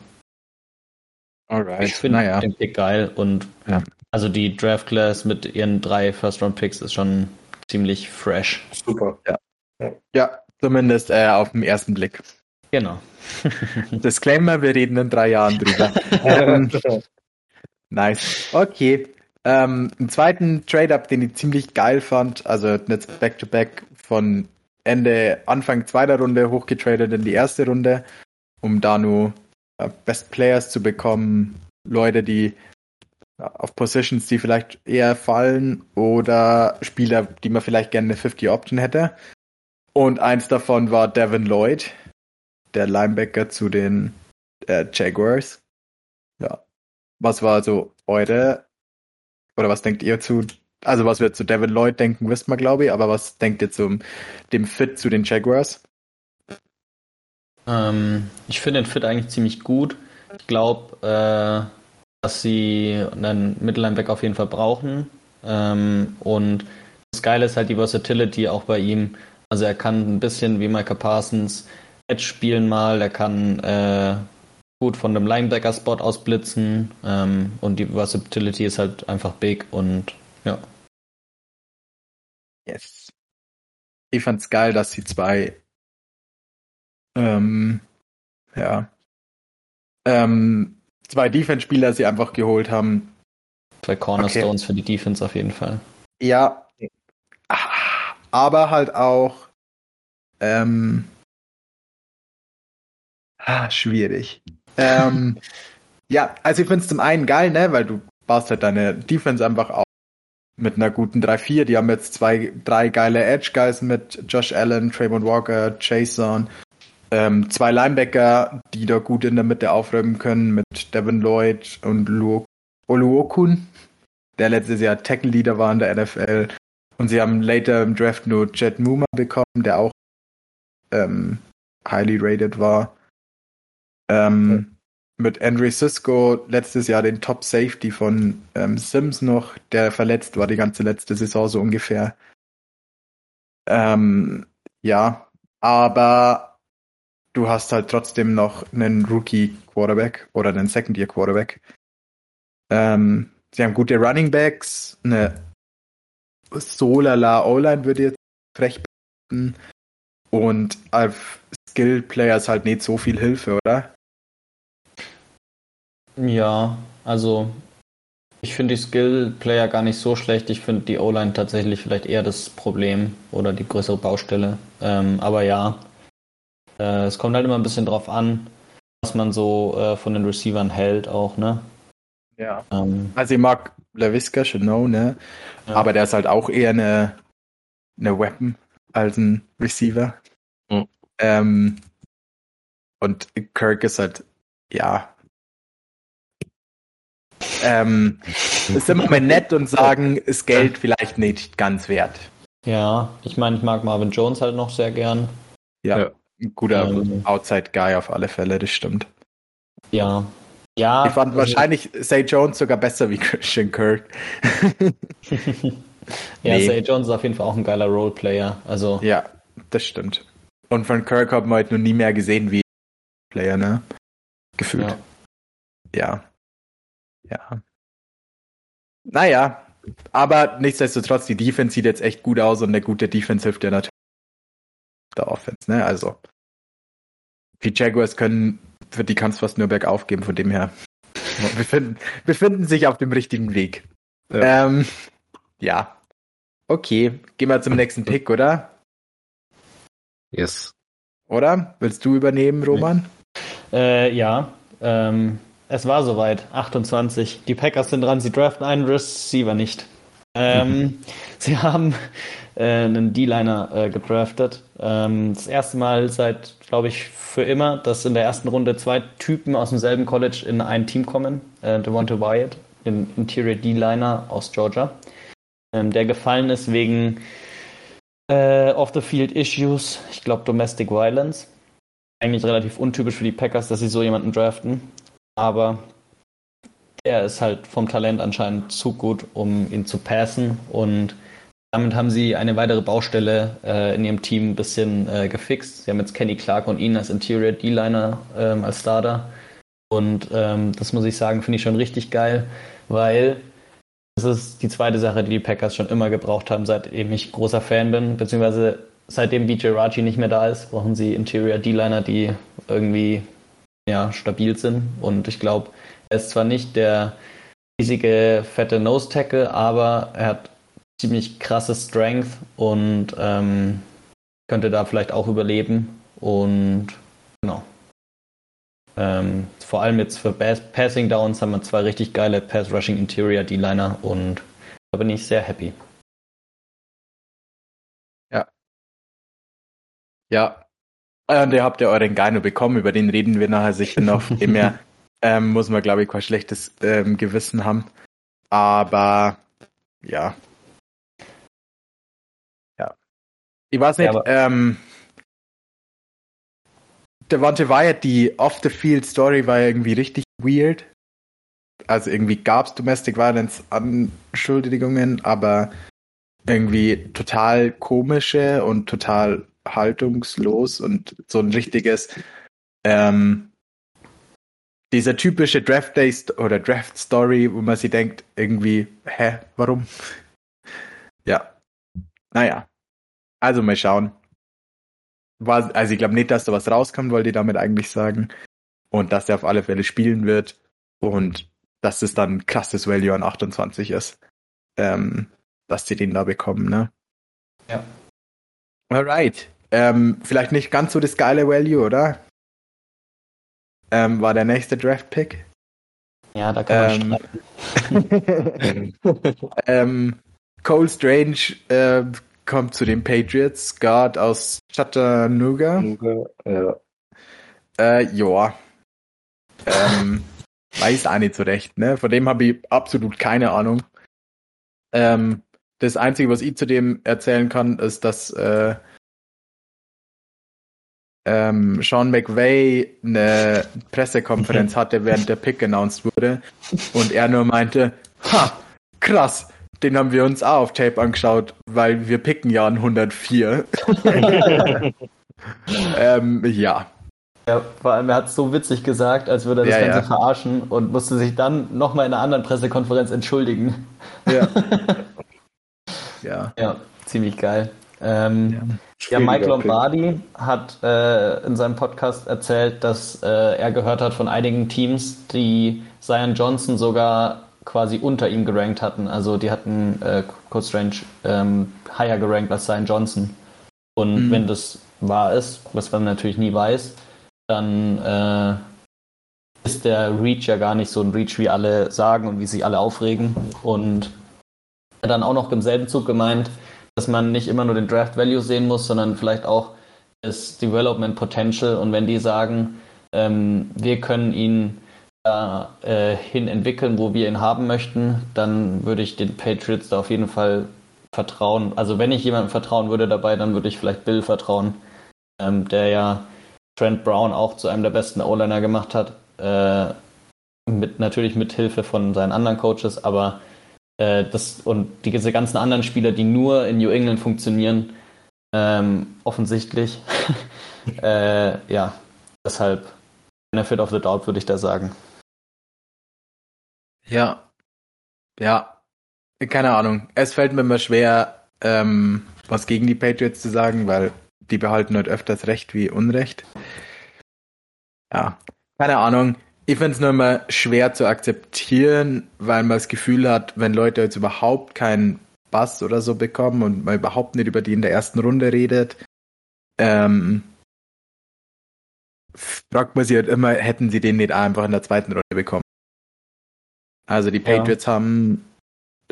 Alright. Ich finde naja. den Pick geil und ja. also die Draft Class mit ihren drei First Round Picks ist schon ziemlich fresh. Super. Ja. Ja, zumindest äh, auf den ersten Blick. Genau. Disclaimer, wir reden in drei Jahren drüber. ähm, nice. Okay. Ähm, einen zweiten Trade-Up, den ich ziemlich geil fand, also jetzt Back-to-Back von Ende, Anfang zweiter Runde hochgetradet in die erste Runde um da nur äh, Best Players zu bekommen, Leute, die auf Positions, die vielleicht eher fallen oder Spieler, die man vielleicht gerne eine 50 Option hätte. Und eins davon war Devin Lloyd, der Linebacker zu den äh, Jaguars. Ja. Was war so eure, oder was denkt ihr zu, also was wir zu Devin Lloyd denken, wisst man glaube ich, aber was denkt ihr zum dem Fit zu den Jaguars? Ähm, ich finde den Fit eigentlich ziemlich gut. Ich glaube, äh, dass sie einen Mittellineback auf jeden Fall brauchen. Ähm, und das Geile ist halt die Versatility auch bei ihm. Also er kann ein bisschen wie Micah Parsons Edge spielen mal, er kann äh, gut von dem Linebacker-Spot aus blitzen ähm, und die Versatility ist halt einfach big und ja. Yes. Ich fand's geil, dass sie zwei ähm, ja. Ähm, zwei Defense-Spieler sie einfach geholt haben. Zwei Cornerstones okay. für die Defense auf jeden Fall. Ja. Aber halt auch Ähm, ah, schwierig. ähm, ja, also ich finde es zum einen geil, ne, weil du baust halt deine Defense einfach auf mit einer guten 3-4. Die haben jetzt zwei, drei geile Edge-Guys mit Josh Allen, Trayvon Walker, Jason. Ähm, zwei Linebacker, die da gut in der Mitte aufräumen können mit Devin Lloyd und Luo Oluokun, der letztes Jahr Tackle-Leader war in der NFL. Und sie haben later im Draft nur Jet Muma bekommen, der auch ähm, highly rated war. Ähm, mit Andre Cisco letztes Jahr den Top Safety von ähm, Sims noch, der verletzt war die ganze letzte Saison so ungefähr. Ähm, ja, aber du hast halt trotzdem noch einen Rookie Quarterback oder einen Second Year Quarterback. Ähm, sie haben gute Running Backs, eine Solala O-Line würde jetzt frech behaupten. Und auf Skill Players halt nicht so viel Hilfe, oder? Ja, also ich finde die Skill-Player gar nicht so schlecht. Ich finde die O-Line tatsächlich vielleicht eher das Problem oder die größere Baustelle. Ähm, aber ja, äh, es kommt halt immer ein bisschen drauf an, was man so äh, von den Receivern hält auch, ne? Ja. Ähm, also ich mag LaVisca Chanel, ne? Ja. Aber der ist halt auch eher eine, eine Weapon als ein Receiver. Mhm. Ähm, und Kirk ist halt, ja, ähm, ist immer mal nett und sagen, ist Geld vielleicht nicht ganz wert. Ja, ich meine, ich mag Marvin Jones halt noch sehr gern. Ja, ja. ein guter ähm, Outside-Guy auf alle Fälle, das stimmt. Ja. Ja. Ich fand also, wahrscheinlich Say Jones sogar besser wie Christian Kirk. ja, nee. Say Jones ist auf jeden Fall auch ein geiler Roleplayer. Also. Ja, das stimmt. Und von Kirk haben wir heute noch nie mehr gesehen wie Player, ne? Gefühlt. Ja. ja. Ja. Naja, aber nichtsdestotrotz, die Defense sieht jetzt echt gut aus und eine gute Defense hilft ja natürlich der Offense, ne? Also, die Jaguars können, für die kannst du fast nur bergauf geben, von dem her. befinden, befinden sich auf dem richtigen Weg. Ja. Ähm, ja. Okay, gehen wir zum nächsten Pick, oder? Yes. Oder? Willst du übernehmen, Roman? Äh, ja. Ähm, es war soweit. 28. Die Packers sind dran. Sie draften einen Receiver nicht. Ähm, mhm. Sie haben äh, einen D-Liner äh, gedraftet. Ähm, das erste Mal seit, glaube ich, für immer, dass in der ersten Runde zwei Typen aus demselben College in ein Team kommen. Äh, Devonta Wyatt, den Interior D-Liner aus Georgia, ähm, der gefallen ist wegen äh, Off-the-Field-Issues, ich glaube Domestic Violence. Eigentlich relativ untypisch für die Packers, dass sie so jemanden draften aber er ist halt vom Talent anscheinend zu gut, um ihn zu passen und damit haben sie eine weitere Baustelle äh, in ihrem Team ein bisschen äh, gefixt. Sie haben jetzt Kenny Clark und ihn als Interior D-Liner ähm, als Starter. Und ähm, das muss ich sagen, finde ich schon richtig geil, weil das ist die zweite Sache, die die Packers schon immer gebraucht haben, seitdem ich großer Fan bin, beziehungsweise seitdem BJ Raji nicht mehr da ist, brauchen sie Interior D-Liner, die irgendwie ja, stabil sind. Und ich glaube, er ist zwar nicht der riesige, fette Nose-Tackle, aber er hat ziemlich krasse Strength und ähm, könnte da vielleicht auch überleben. Und genau. Ähm, vor allem jetzt für Passing Downs haben wir zwei richtig geile Pass Rushing Interior D-Liner und da bin ich sehr happy. Ja. Ja, und ihr habt ja euren Geino bekommen, über den reden wir nachher sicher noch. Mehr ähm, muss man, glaube ich, kein schlechtes ähm, Gewissen haben. Aber ja. Ja. Ich weiß nicht, ja, ähm, Devonte Wyatt, die Off-the-Field-Story war irgendwie richtig weird. Also irgendwie gab es Domestic Violence Anschuldigungen, aber irgendwie total komische und total haltungslos und so ein richtiges, ähm, dieser typische Draft Day oder Draft Story, wo man sich denkt, irgendwie, hä, warum? ja. Naja. Also mal schauen. War, also ich glaube nicht, dass da was rauskommt, wollte ich damit eigentlich sagen. Und dass er auf alle Fälle spielen wird. Und dass es dann ein krasses Value an 28 ist. Ähm, dass sie den da bekommen, ne? Ja. Alright. Ähm, vielleicht nicht ganz so das geile Value, oder? Ähm, war der nächste Draft-Pick. Ja, da kann man ähm, ähm, Cole Strange äh, kommt zu den Patriots, Guard aus Chattanooga. Ja. Äh, ja. Ähm, weiß auch nicht so recht, ne? Von dem habe ich absolut keine Ahnung. Ähm, das Einzige, was ich zu dem erzählen kann, ist, dass äh, ähm, Sean McVay eine Pressekonferenz hatte, während der Pick announced wurde und er nur meinte, ha, krass, den haben wir uns auch auf Tape angeschaut, weil wir picken ja an 104. ähm, ja. Ja, vor allem, er hat es so witzig gesagt, als würde er das ja, Ganze ja. verarschen und musste sich dann nochmal in einer anderen Pressekonferenz entschuldigen. Ja. ja. Ja, ziemlich geil. Ähm, ja. ja. Mike Lombardi hat äh, in seinem Podcast erzählt, dass äh, er gehört hat von einigen Teams, die Zion Johnson sogar quasi unter ihm gerankt hatten. Also die hatten äh, Code Strange ähm, higher gerankt als Zion Johnson. Und mhm. wenn das wahr ist, was man natürlich nie weiß, dann äh, ist der Reach ja gar nicht so ein Reach, wie alle sagen und wie sich alle aufregen. Und er hat dann auch noch im selben Zug gemeint, dass man nicht immer nur den Draft Value sehen muss, sondern vielleicht auch das Development Potential. Und wenn die sagen, ähm, wir können ihn äh, hin entwickeln, wo wir ihn haben möchten, dann würde ich den Patriots da auf jeden Fall vertrauen. Also wenn ich jemandem vertrauen würde dabei, dann würde ich vielleicht Bill vertrauen, ähm, der ja Trent Brown auch zu einem der besten O-Liner gemacht hat. Äh, mit, natürlich mit Hilfe von seinen anderen Coaches, aber äh, das und die, diese ganzen anderen Spieler, die nur in New England funktionieren, ähm, offensichtlich. äh, ja, deshalb Benefit of the Doubt würde ich da sagen. Ja. Ja. Keine Ahnung. Es fällt mir immer schwer, ähm, was gegen die Patriots zu sagen, weil die behalten halt öfters Recht wie Unrecht. Ja. Keine Ahnung. Ich finde es nur immer schwer zu akzeptieren, weil man das Gefühl hat, wenn Leute jetzt überhaupt keinen Bass oder so bekommen und man überhaupt nicht über die in der ersten Runde redet, ähm, fragt man sich halt immer, hätten sie den nicht einfach in der zweiten Runde bekommen. Also die Patriots ja. haben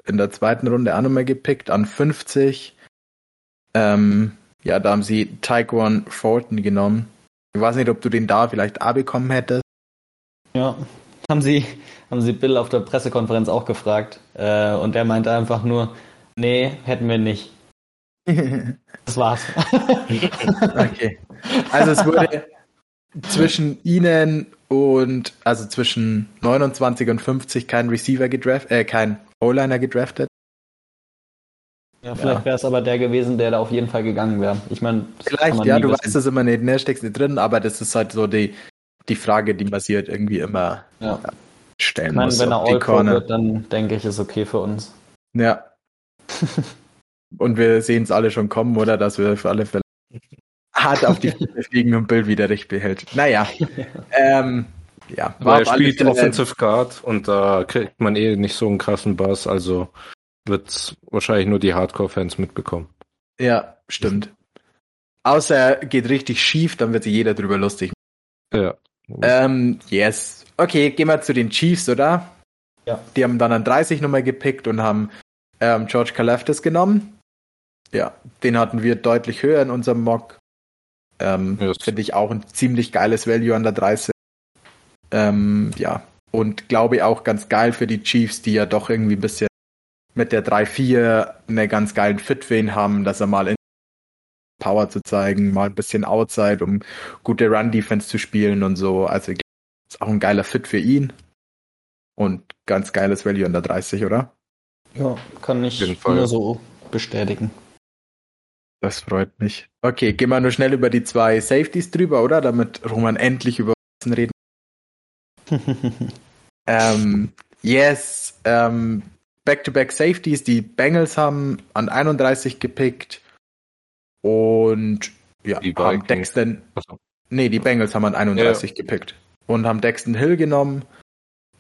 in der zweiten Runde auch nochmal gepickt an 50. Ähm, ja, da haben sie Taekwon Fulton genommen. Ich weiß nicht, ob du den da vielleicht auch bekommen hättest. Ja, haben sie, haben sie Bill auf der Pressekonferenz auch gefragt. Äh, und er meinte einfach nur, nee, hätten wir nicht. Das war's. okay. Also es wurde zwischen ihnen und also zwischen 29 und 50 kein Receiver gedraftet, äh, kein O-Liner gedraftet. Ja, vielleicht ja. wäre es aber der gewesen, der da auf jeden Fall gegangen wäre. Ich meine, vielleicht, ja, du wissen. weißt das immer nicht, ne, steckst nicht drin, aber das ist halt so die, die Frage, die basiert irgendwie immer ja. stellen ich meine, muss. Wenn er all pro wird, dann denke ich, ist okay für uns. Ja. und wir sehen es alle schon kommen, oder? Dass wir für alle Fälle hart auf die Füße fliegen und Bill wieder recht behält. Naja. ähm, ja, Weil er spielt Offensive Guard und da kriegt man eh nicht so einen krassen Bass, also wird's wahrscheinlich nur die Hardcore-Fans mitbekommen. Ja, stimmt. Außer er geht richtig schief, dann wird sich jeder drüber lustig. Ja. Ähm, yes. Okay, gehen wir zu den Chiefs, oder? Ja. Die haben dann an 30 Nummer gepickt und haben ähm, George Kalafdis genommen. Ja, den hatten wir deutlich höher in unserem Mock. Ähm, yes. Finde ich auch ein ziemlich geiles Value an der 30. Ähm, ja, und glaube ich auch ganz geil für die Chiefs, die ja doch irgendwie ein bisschen mit der 3-4 einen ganz geilen Fit für ihn haben, dass er mal in Power zu zeigen, mal ein bisschen Outside, um gute Run-Defense zu spielen und so. Also ist auch ein geiler Fit für ihn. Und ganz geiles Value an der 30, oder? Ja, kann ich nur so bestätigen. Das freut mich. Okay, gehen wir nur schnell über die zwei Safeties drüber, oder? Damit Roman endlich über was reden. ähm, yes, ähm, Back-to-Back Safeties. Die Bengals haben an 31 gepickt und ja, die haben Dexton. Nee, die Bengals haben an 31 ja. gepickt und haben Dexton Hill genommen.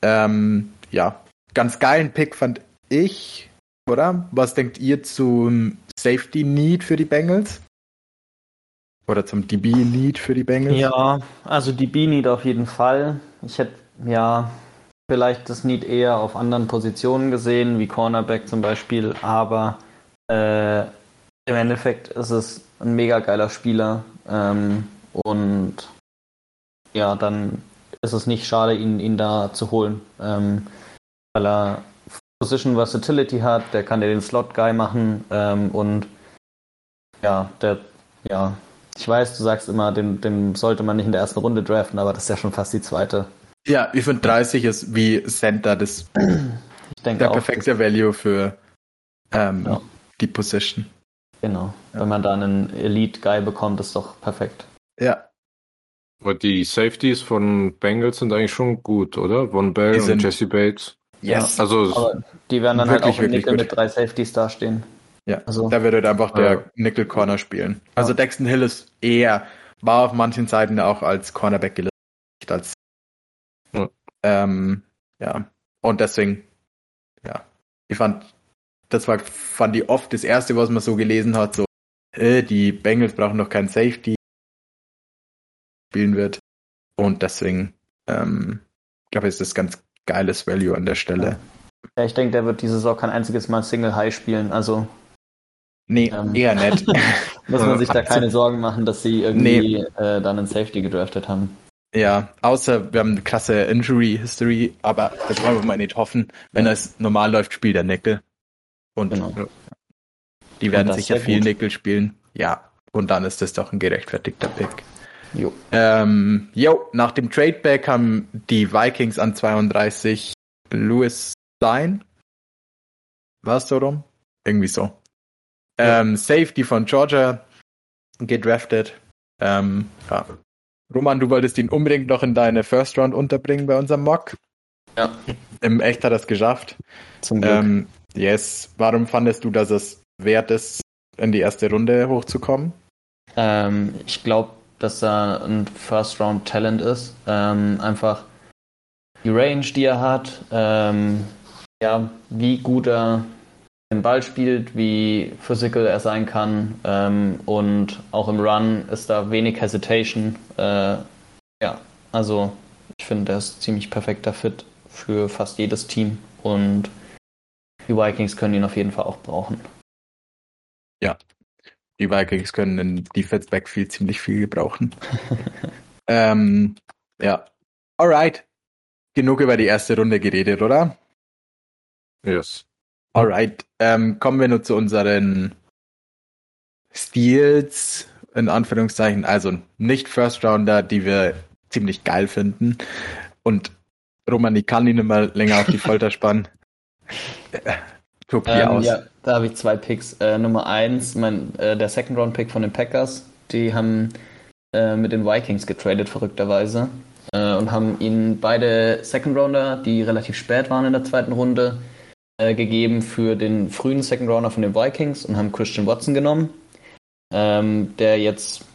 Ähm, ja, ganz geilen Pick fand ich, oder? Was denkt ihr zum Safety Need für die Bengals? Oder zum DB-Need für die Bengals? Ja, also DB-Need auf jeden Fall. Ich hätte, ja, vielleicht das Need eher auf anderen Positionen gesehen, wie Cornerback zum Beispiel, aber äh, im Endeffekt ist es ein mega geiler Spieler ähm, und ja, dann ist es nicht schade, ihn, ihn da zu holen, ähm, weil er Position Versatility hat, der kann dir den Slot-Guy machen ähm, und ja, der, ja, ich weiß, du sagst immer, den, den sollte man nicht in der ersten Runde draften, aber das ist ja schon fast die zweite. Ja, ich finde 30 ist wie Center das ich denke der perfekte Value für ähm, ja. die Position. Genau. Ja. Wenn man da einen Elite-Guy bekommt, ist doch perfekt. Ja. Aber die Safeties von Bengals sind eigentlich schon gut, oder? Von Bell und Jesse Bates. Yes. Ja, also Aber die werden dann wirklich, halt auch im Nickel mit drei Safeties dastehen. Ja, also, da wird halt einfach der ja. Nickel Corner spielen. Also ja. Dexton Hill ist eher, war auf manchen Seiten auch als Cornerback gelistet, als ja. Ähm, ja. Und deswegen, ja. Ich fand, das war, fand ich oft das erste, was man so gelesen hat, so, äh, die Bengals brauchen noch keinen Safety spielen wird. Und deswegen, ähm, glaube ich, ist das ganz geiles Value an der Stelle. Ja, ich denke, der wird diese Saison kein einziges Mal Single High spielen, also. Nee, ähm, eher nicht. muss man sich da keine Sorgen machen, dass sie irgendwie nee. äh, dann einen Safety gedraftet haben. Ja, außer wir haben eine klasse Injury History, aber das wollen wir mal nicht hoffen. Wenn es normal läuft, spielt der Nickel. Und genau. die werden sicher viel gut. Nickel spielen. Ja, und dann ist das doch ein gerechtfertigter Pick. Jo. Ähm, jo, nach dem Tradeback haben die Vikings an 32 Louis Stein. War es so rum? Irgendwie so. Ja. Ähm, Safety von Georgia gedraftet. Ähm, ja. Roman, du wolltest ihn unbedingt noch in deine First Round unterbringen bei unserem Mock. Ja. Im Echt hat er es geschafft. Zum Glück. Ähm, yes. Warum fandest du, dass es wert ist, in die erste Runde hochzukommen? Ähm, ich glaube, dass er ein First Round Talent ist. Ähm, einfach die Range, die er hat, ähm, ja, wie gut er den Ball spielt, wie physical er sein kann ähm, und auch im Run ist da wenig Hesitation. Äh, ja, also ich finde, er ist ziemlich perfekter Fit für fast jedes Team und die Vikings können ihn auf jeden Fall auch brauchen. Ja, die Vikings können in Defense Backfield ziemlich viel gebrauchen. ähm, ja. Alright. Genug über die erste Runde geredet, oder? Yes. Alright. Ähm, kommen wir nur zu unseren Steals, in Anführungszeichen, also nicht First Rounder, die wir ziemlich geil finden. Und Roman, ich kann ihn immer länger auf die Folter spannen. Tob ähm, aus. Ja, da habe ich zwei Picks. Äh, Nummer eins, mein, äh, der Second Round Pick von den Packers. Die haben äh, mit den Vikings getradet, verrückterweise. Äh, und haben ihnen beide Second Rounder, die relativ spät waren in der zweiten Runde, äh, gegeben für den frühen Second Rounder von den Vikings und haben Christian Watson genommen. Ähm, der jetzt,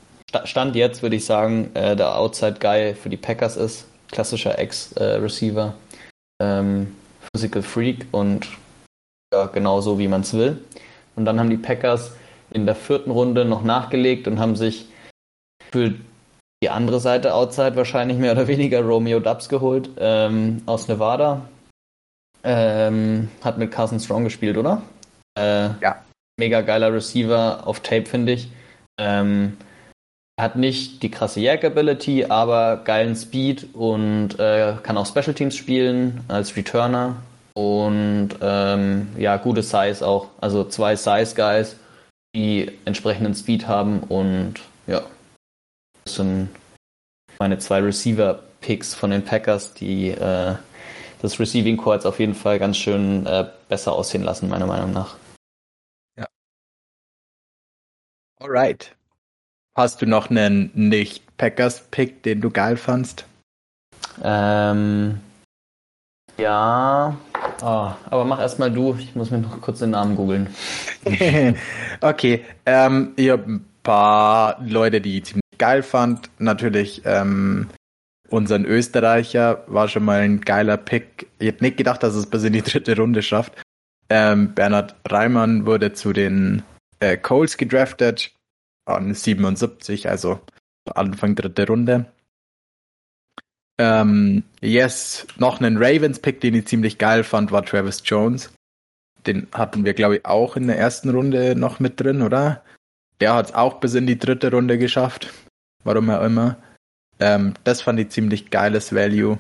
Stand jetzt würde ich sagen, äh, der Outside Guy für die Packers ist. Klassischer Ex-Receiver. Ähm, Physical Freak und ja, genau so, wie man es will. Und dann haben die Packers in der vierten Runde noch nachgelegt und haben sich für die andere Seite Outside wahrscheinlich mehr oder weniger Romeo Dubs geholt ähm, aus Nevada. Ähm, hat mit Carson Strong gespielt, oder? Äh, ja. Mega geiler Receiver auf Tape, finde ich. Ähm, hat nicht die krasse Yak-Ability, aber geilen Speed und äh, kann auch Special Teams spielen als Returner. Und ähm, ja, gute Size auch. Also zwei Size-Guys, die entsprechenden Speed haben. Und ja, das sind meine zwei Receiver-Picks von den Packers, die äh, das Receiving Core jetzt auf jeden Fall ganz schön äh, besser aussehen lassen, meiner Meinung nach. Ja. Alright. Hast du noch einen Nicht-Packers-Pick, den du geil fandst? Ähm, ja, oh, aber mach erstmal du. Ich muss mir noch kurz den Namen googeln. okay, ähm, ich habe ein paar Leute, die ich ziemlich geil fand. Natürlich ähm, unseren Österreicher war schon mal ein geiler Pick. Ich hätte nicht gedacht, dass es bis in die dritte Runde schafft. Ähm, Bernhard Reimann wurde zu den äh, Coles gedraftet an 77, also Anfang dritte Runde. Ähm, yes, noch einen Ravens-Pick, den ich ziemlich geil fand, war Travis Jones. Den hatten wir, glaube ich, auch in der ersten Runde noch mit drin, oder? Der hat es auch bis in die dritte Runde geschafft. Warum auch immer. Ähm, das fand ich ziemlich geiles Value.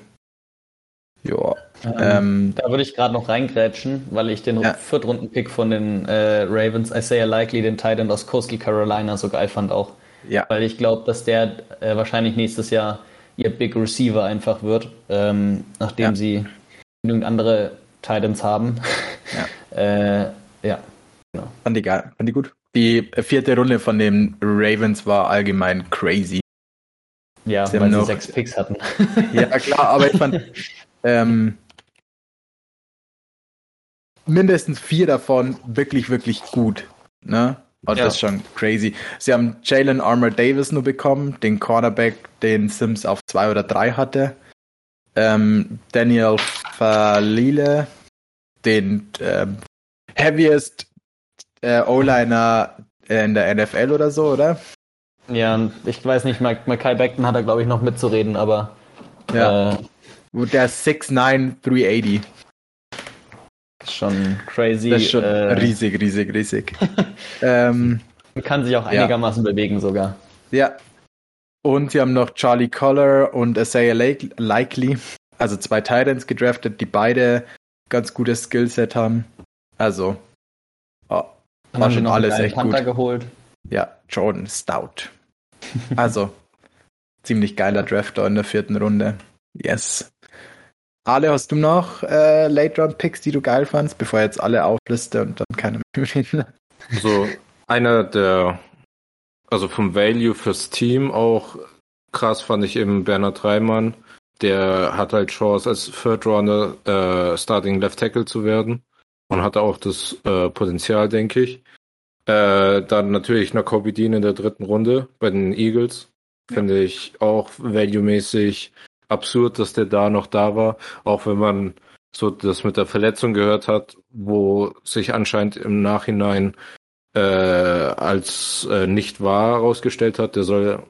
Ja. Ähm, ähm, da würde ich gerade noch reingrätschen, weil ich den ja. Viertrunden-Pick von den äh, Ravens, Isaiah Likely, den Titan aus Coastal Carolina, so geil fand auch. Ja. Weil ich glaube, dass der äh, wahrscheinlich nächstes Jahr ihr Big Receiver einfach wird, ähm, nachdem ja. sie genügend andere Titans haben. Ja. äh, ja. Genau. Fand ich geil, fand ich gut. Die vierte Runde von den Ravens war allgemein crazy. Ja, sie weil sie noch, sechs Picks hatten. ja, klar, aber ich fand ähm, mindestens vier davon wirklich, wirklich gut. Ne? Und ja. das ist schon crazy. Sie haben Jalen Armour Davis nur bekommen, den Cornerback, den Sims auf zwei oder drei hatte. Ähm, Daniel Falile, den ähm, heaviest äh, O-Liner in der NFL oder so, oder? Ja, ich weiß nicht, Mackay Beckton hat da glaube ich noch mitzureden, aber ja. Äh, der ist 6'9, 380. Schon crazy. Das ist schon äh, riesig, riesig, riesig. ähm, kann sich auch einigermaßen ja. bewegen sogar. Ja. Und sie haben noch Charlie Collar und Isaiah Likely, also zwei Titans gedraftet, die beide ganz gutes Skillset haben. Also, oh, war schon alles echt Panther gut. geholt. Ja, Jordan Stout. Also, ziemlich geiler Drafter in der vierten Runde. Yes. Ale, hast du noch äh, Late-Round-Picks, die du geil fandst, bevor ich jetzt alle aufliste und dann keine mehr reden? So, einer der, also vom Value fürs Team auch krass fand ich eben Bernhard Reimann. Der hat halt Chance als Third Rounder äh, Starting Left Tackle zu werden und hatte auch das äh, Potenzial, denke ich. Äh, dann natürlich Nakobe Dean in der dritten Runde bei den Eagles. Finde ich auch value-mäßig absurd, dass der da noch da war, auch wenn man so das mit der Verletzung gehört hat, wo sich anscheinend im Nachhinein äh, als äh, nicht wahr herausgestellt hat. Der soll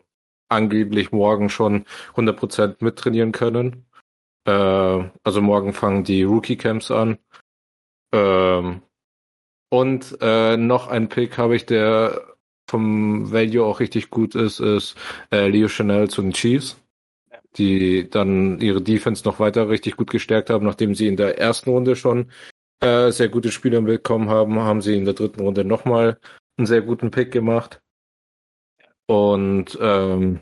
angeblich morgen schon 100% mittrainieren können. Äh, also morgen fangen die Rookie-Camps an. Ähm, und äh, noch ein Pick habe ich, der vom Value auch richtig gut ist, ist äh, Leo Chanel zu den Chiefs die dann ihre Defense noch weiter richtig gut gestärkt haben, nachdem sie in der ersten Runde schon äh, sehr gute Spieler bekommen haben, haben sie in der dritten Runde nochmal einen sehr guten Pick gemacht. Und ähm,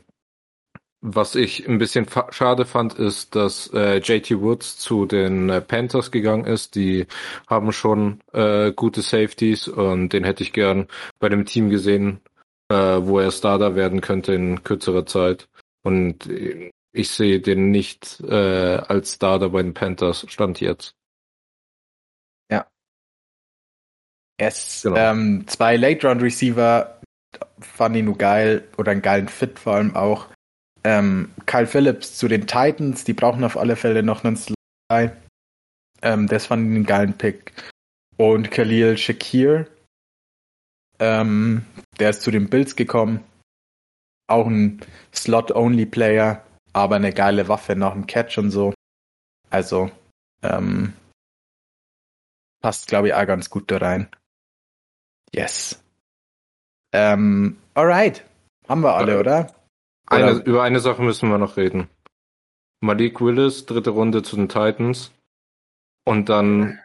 was ich ein bisschen schade fand, ist, dass äh, JT Woods zu den äh, Panthers gegangen ist. Die haben schon äh, gute Safeties und den hätte ich gern bei dem Team gesehen, äh, wo er Starter werden könnte in kürzerer Zeit. Und äh, ich sehe den nicht äh, als Starter bei den Panthers, stand jetzt. Ja. Es genau. ähm, zwei Late-Round-Receiver fand ich nur geil oder einen geilen Fit vor allem auch. Ähm, Kyle Phillips zu den Titans, die brauchen auf alle Fälle noch einen Slide. Ähm, das fand ich einen geilen Pick. Und Khalil Shakir, ähm, der ist zu den Bills gekommen. Auch ein Slot-Only-Player aber eine geile Waffe nach dem Catch und so. Also, ähm, passt, glaube ich, auch ganz gut da rein. Yes. Ähm, alright. Haben wir alle, oder? Eine, oder? Über eine Sache müssen wir noch reden. Malik Willis, dritte Runde zu den Titans. Und dann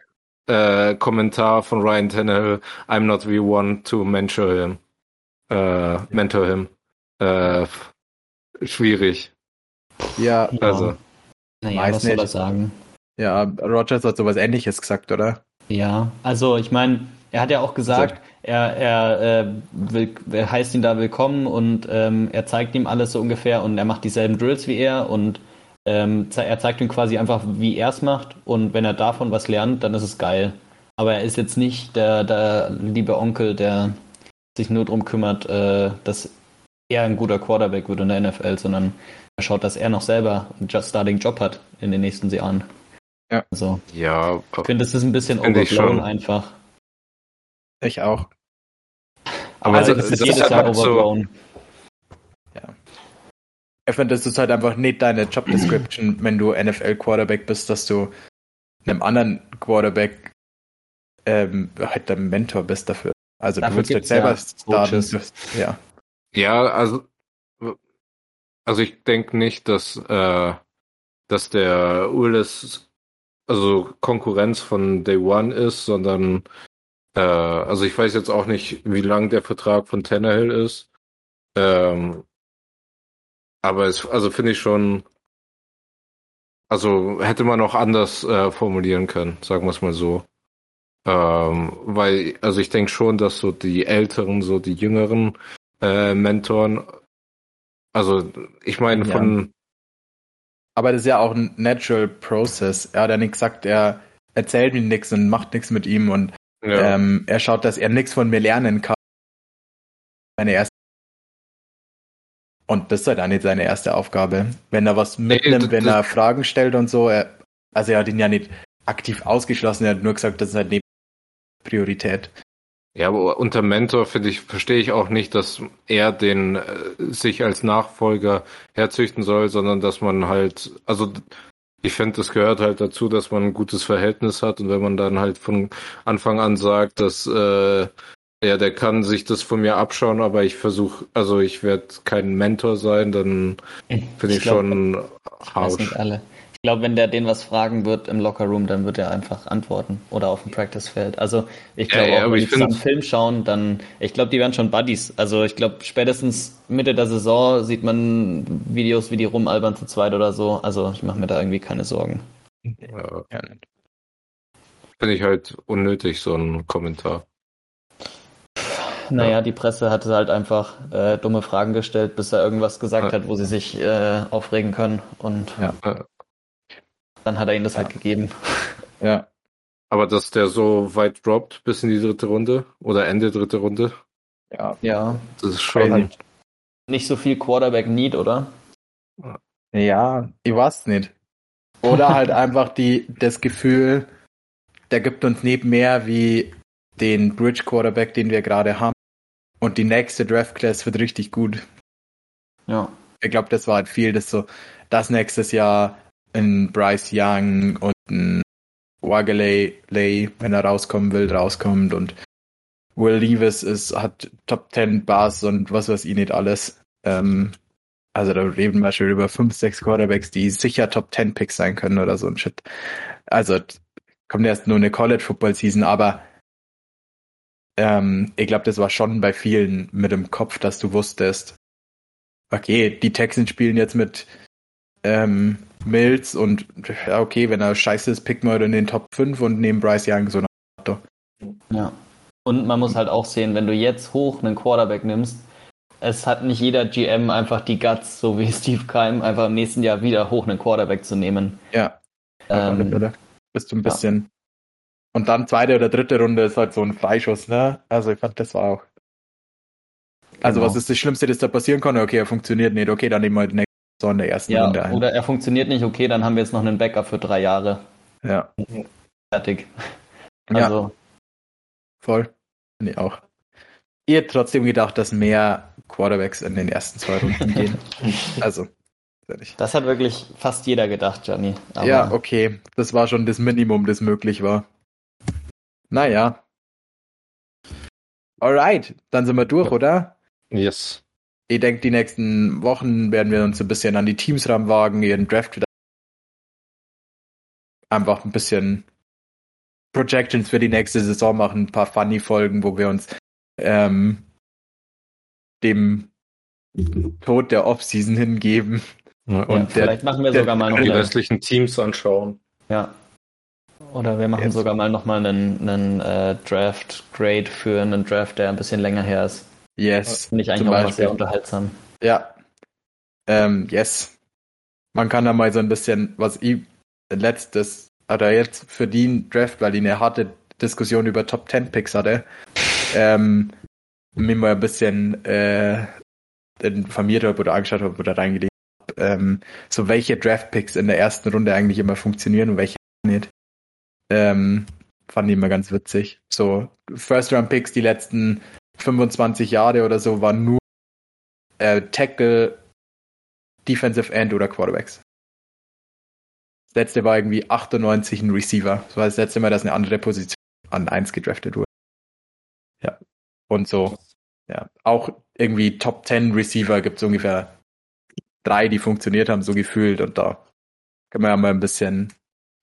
äh, Kommentar von Ryan Tannehill, I'm not the one to mentor him. Äh, mentor him. Äh, schwierig. Ja, also. Naja, weiß was nicht. soll er sagen? Ja, Rogers hat sowas ähnliches gesagt, oder? Ja, also ich meine, er hat ja auch gesagt, er, er, äh, will, er heißt ihn da willkommen und ähm, er zeigt ihm alles so ungefähr und er macht dieselben Drills wie er und ähm, er zeigt ihm quasi einfach, wie er es macht und wenn er davon was lernt, dann ist es geil. Aber er ist jetzt nicht der, der liebe Onkel, der sich nur darum kümmert, äh, dass er ein guter Quarterback wird in der NFL, sondern schaut, dass er noch selber einen Just Starting Job hat in den nächsten Jahren. Ja. Also, ja. Ich finde, das ist ein bisschen overblown einfach. Ich auch. Aber also, das, das ist jedes Jahr overgrown. So, ja. Ich finde, das ist halt einfach nicht deine Job Description, wenn du NFL Quarterback bist, dass du einem anderen Quarterback ähm, halt der Mentor bist dafür. Also dafür du willst halt selber ja starten. Ja. Ja, also also ich denke nicht, dass äh, dass der Ulis also Konkurrenz von Day One ist, sondern äh, also ich weiß jetzt auch nicht, wie lang der Vertrag von Tannehill ist. Ähm, aber es, also finde ich schon, also hätte man auch anders äh, formulieren können, sagen wir es mal so. Ähm, weil, also ich denke schon, dass so die Älteren, so die Jüngeren äh, Mentoren, also ich meine ja. von. Aber das ist ja auch ein natural process. Er hat ja nicht gesagt, er erzählt ihm nichts und macht nichts mit ihm und ja. ähm, er schaut, dass er nichts von mir lernen kann. Meine erste und das ist halt auch nicht seine erste Aufgabe. Wenn er was mitnimmt, nee, wenn er Fragen stellt und so, er, also er hat ihn ja nicht aktiv ausgeschlossen, er hat nur gesagt, das ist halt nicht Priorität. Ja, aber unter Mentor finde ich, verstehe ich auch nicht, dass er den äh, sich als Nachfolger herzüchten soll, sondern dass man halt, also ich finde, das gehört halt dazu, dass man ein gutes Verhältnis hat und wenn man dann halt von Anfang an sagt, dass äh, ja, der kann sich das von mir abschauen, aber ich versuche, also ich werde kein Mentor sein, dann finde ich, ich glaub, schon harsch. alle glaube, wenn der den was fragen wird im Lockerroom, dann wird er einfach antworten oder auf dem Practicefeld. Also ich glaube, ja, ja, auch wenn die zusammen Film schauen, dann, ich glaube, die werden schon Buddies. Also ich glaube, spätestens Mitte der Saison sieht man Videos, wie die rumalbern zu zweit oder so. Also ich mache mir da irgendwie keine Sorgen. Ja. Finde ich halt unnötig, so ein Kommentar. Naja, die Presse hatte halt einfach äh, dumme Fragen gestellt, bis er irgendwas gesagt ja. hat, wo sie sich äh, aufregen können. Und ja. Dann hat er ihnen das halt ja. halt gegeben. Ja. Aber dass der so weit droppt bis in die dritte Runde oder Ende dritte Runde. Ja. Ja. Das ist schon. Halt nicht so viel Quarterback Need, oder? Ja, ich weiß nicht. Oder halt einfach die, das Gefühl, der gibt uns nicht mehr wie den Bridge Quarterback, den wir gerade haben. Und die nächste Draft Class wird richtig gut. Ja. Ich glaube, das war halt viel, dass so, das nächstes Jahr ein Bryce Young und ein Wagaley, wenn er rauskommen will, rauskommt und Will Levis ist, hat Top 10 Bars und was weiß ich nicht alles. Ähm, also da reden wir schon über 5, 6 Quarterbacks, die sicher Top 10 Picks sein können oder so ein Shit. Also kommt erst nur eine College Football Season, aber ähm, ich glaube, das war schon bei vielen mit dem Kopf, dass du wusstest, okay, die Texans spielen jetzt mit ähm, Mills und ja, okay, wenn er scheiße ist, picken wir in den Top 5 und nehmen Bryce Young so nach. Ja. Und man muss halt auch sehen, wenn du jetzt hoch einen Quarterback nimmst, es hat nicht jeder GM einfach die Guts, so wie Steve Keim, einfach im nächsten Jahr wieder hoch einen Quarterback zu nehmen. Ja. Ähm, bist du ein bisschen. Ja. Und dann zweite oder dritte Runde ist halt so ein Freischuss, ne? Also ich fand, das war auch. Also genau. was ist das Schlimmste, das da passieren kann? Okay, er funktioniert nicht. Okay, dann nehmen wir den so in der ersten ja, Runde ein. Oder er funktioniert nicht, okay, dann haben wir jetzt noch einen Backup für drei Jahre. Ja. Fertig. Also. Ja. Voll. Nee, auch. Ihr habt trotzdem gedacht, dass mehr Quarterbacks in den ersten zwei Runden gehen. Also. Das hat wirklich fast jeder gedacht, Gianni. ja, okay. Das war schon das Minimum, das möglich war. Naja. Alright, dann sind wir durch, oder? Yes ich denke, die nächsten Wochen werden wir uns ein bisschen an die Teams ranwagen, ihren Draft wieder einfach ein bisschen Projections für die nächste Saison machen, ein paar Funny-Folgen, wo wir uns ähm, dem Tod der Offseason hingeben. Ja, und vielleicht der, machen wir sogar mal noch die restlichen Teams anschauen. Ja. Oder wir machen Jetzt. sogar mal nochmal einen, einen äh, Draft-Grade für einen Draft, der ein bisschen länger her ist. Yes. Finde ich eigentlich auch sehr unterhaltsam. Ja. Ähm, yes. Man kann da mal so ein bisschen, was ich letztes, oder jetzt für den Draft, weil ich eine harte Diskussion über Top 10 Picks hatte, ähm, mir mal ein bisschen äh, informiert habe oder angeschaut habe oder reingelegt habe, ähm, so welche Draft Picks in der ersten Runde eigentlich immer funktionieren und welche nicht. Ähm, fand ich immer ganz witzig. So First Round Picks die letzten 25 Jahre oder so waren nur äh, Tackle, Defensive End oder Quarterbacks. Das letzte war irgendwie 98 ein Receiver. Das war das letzte Mal, dass eine andere Position an 1 gedraftet wurde. Ja. Und so. Ja. Auch irgendwie Top 10 Receiver gibt es ungefähr drei, die funktioniert haben, so gefühlt. Und da kann man ja mal ein bisschen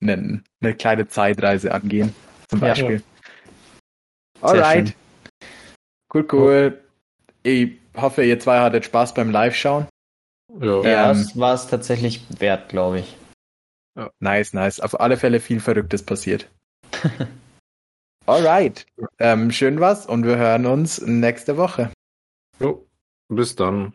eine, eine kleine Zeitreise angehen. Zum Beispiel. Ja. Alright. Cool, cool. Ich hoffe, ihr zwei hattet Spaß beim Live-Schauen. Ja, ja ähm, das war es tatsächlich wert, glaube ich. Nice, nice. Auf alle Fälle viel Verrücktes passiert. Alright. Ähm, schön was und wir hören uns nächste Woche. Jo, bis dann.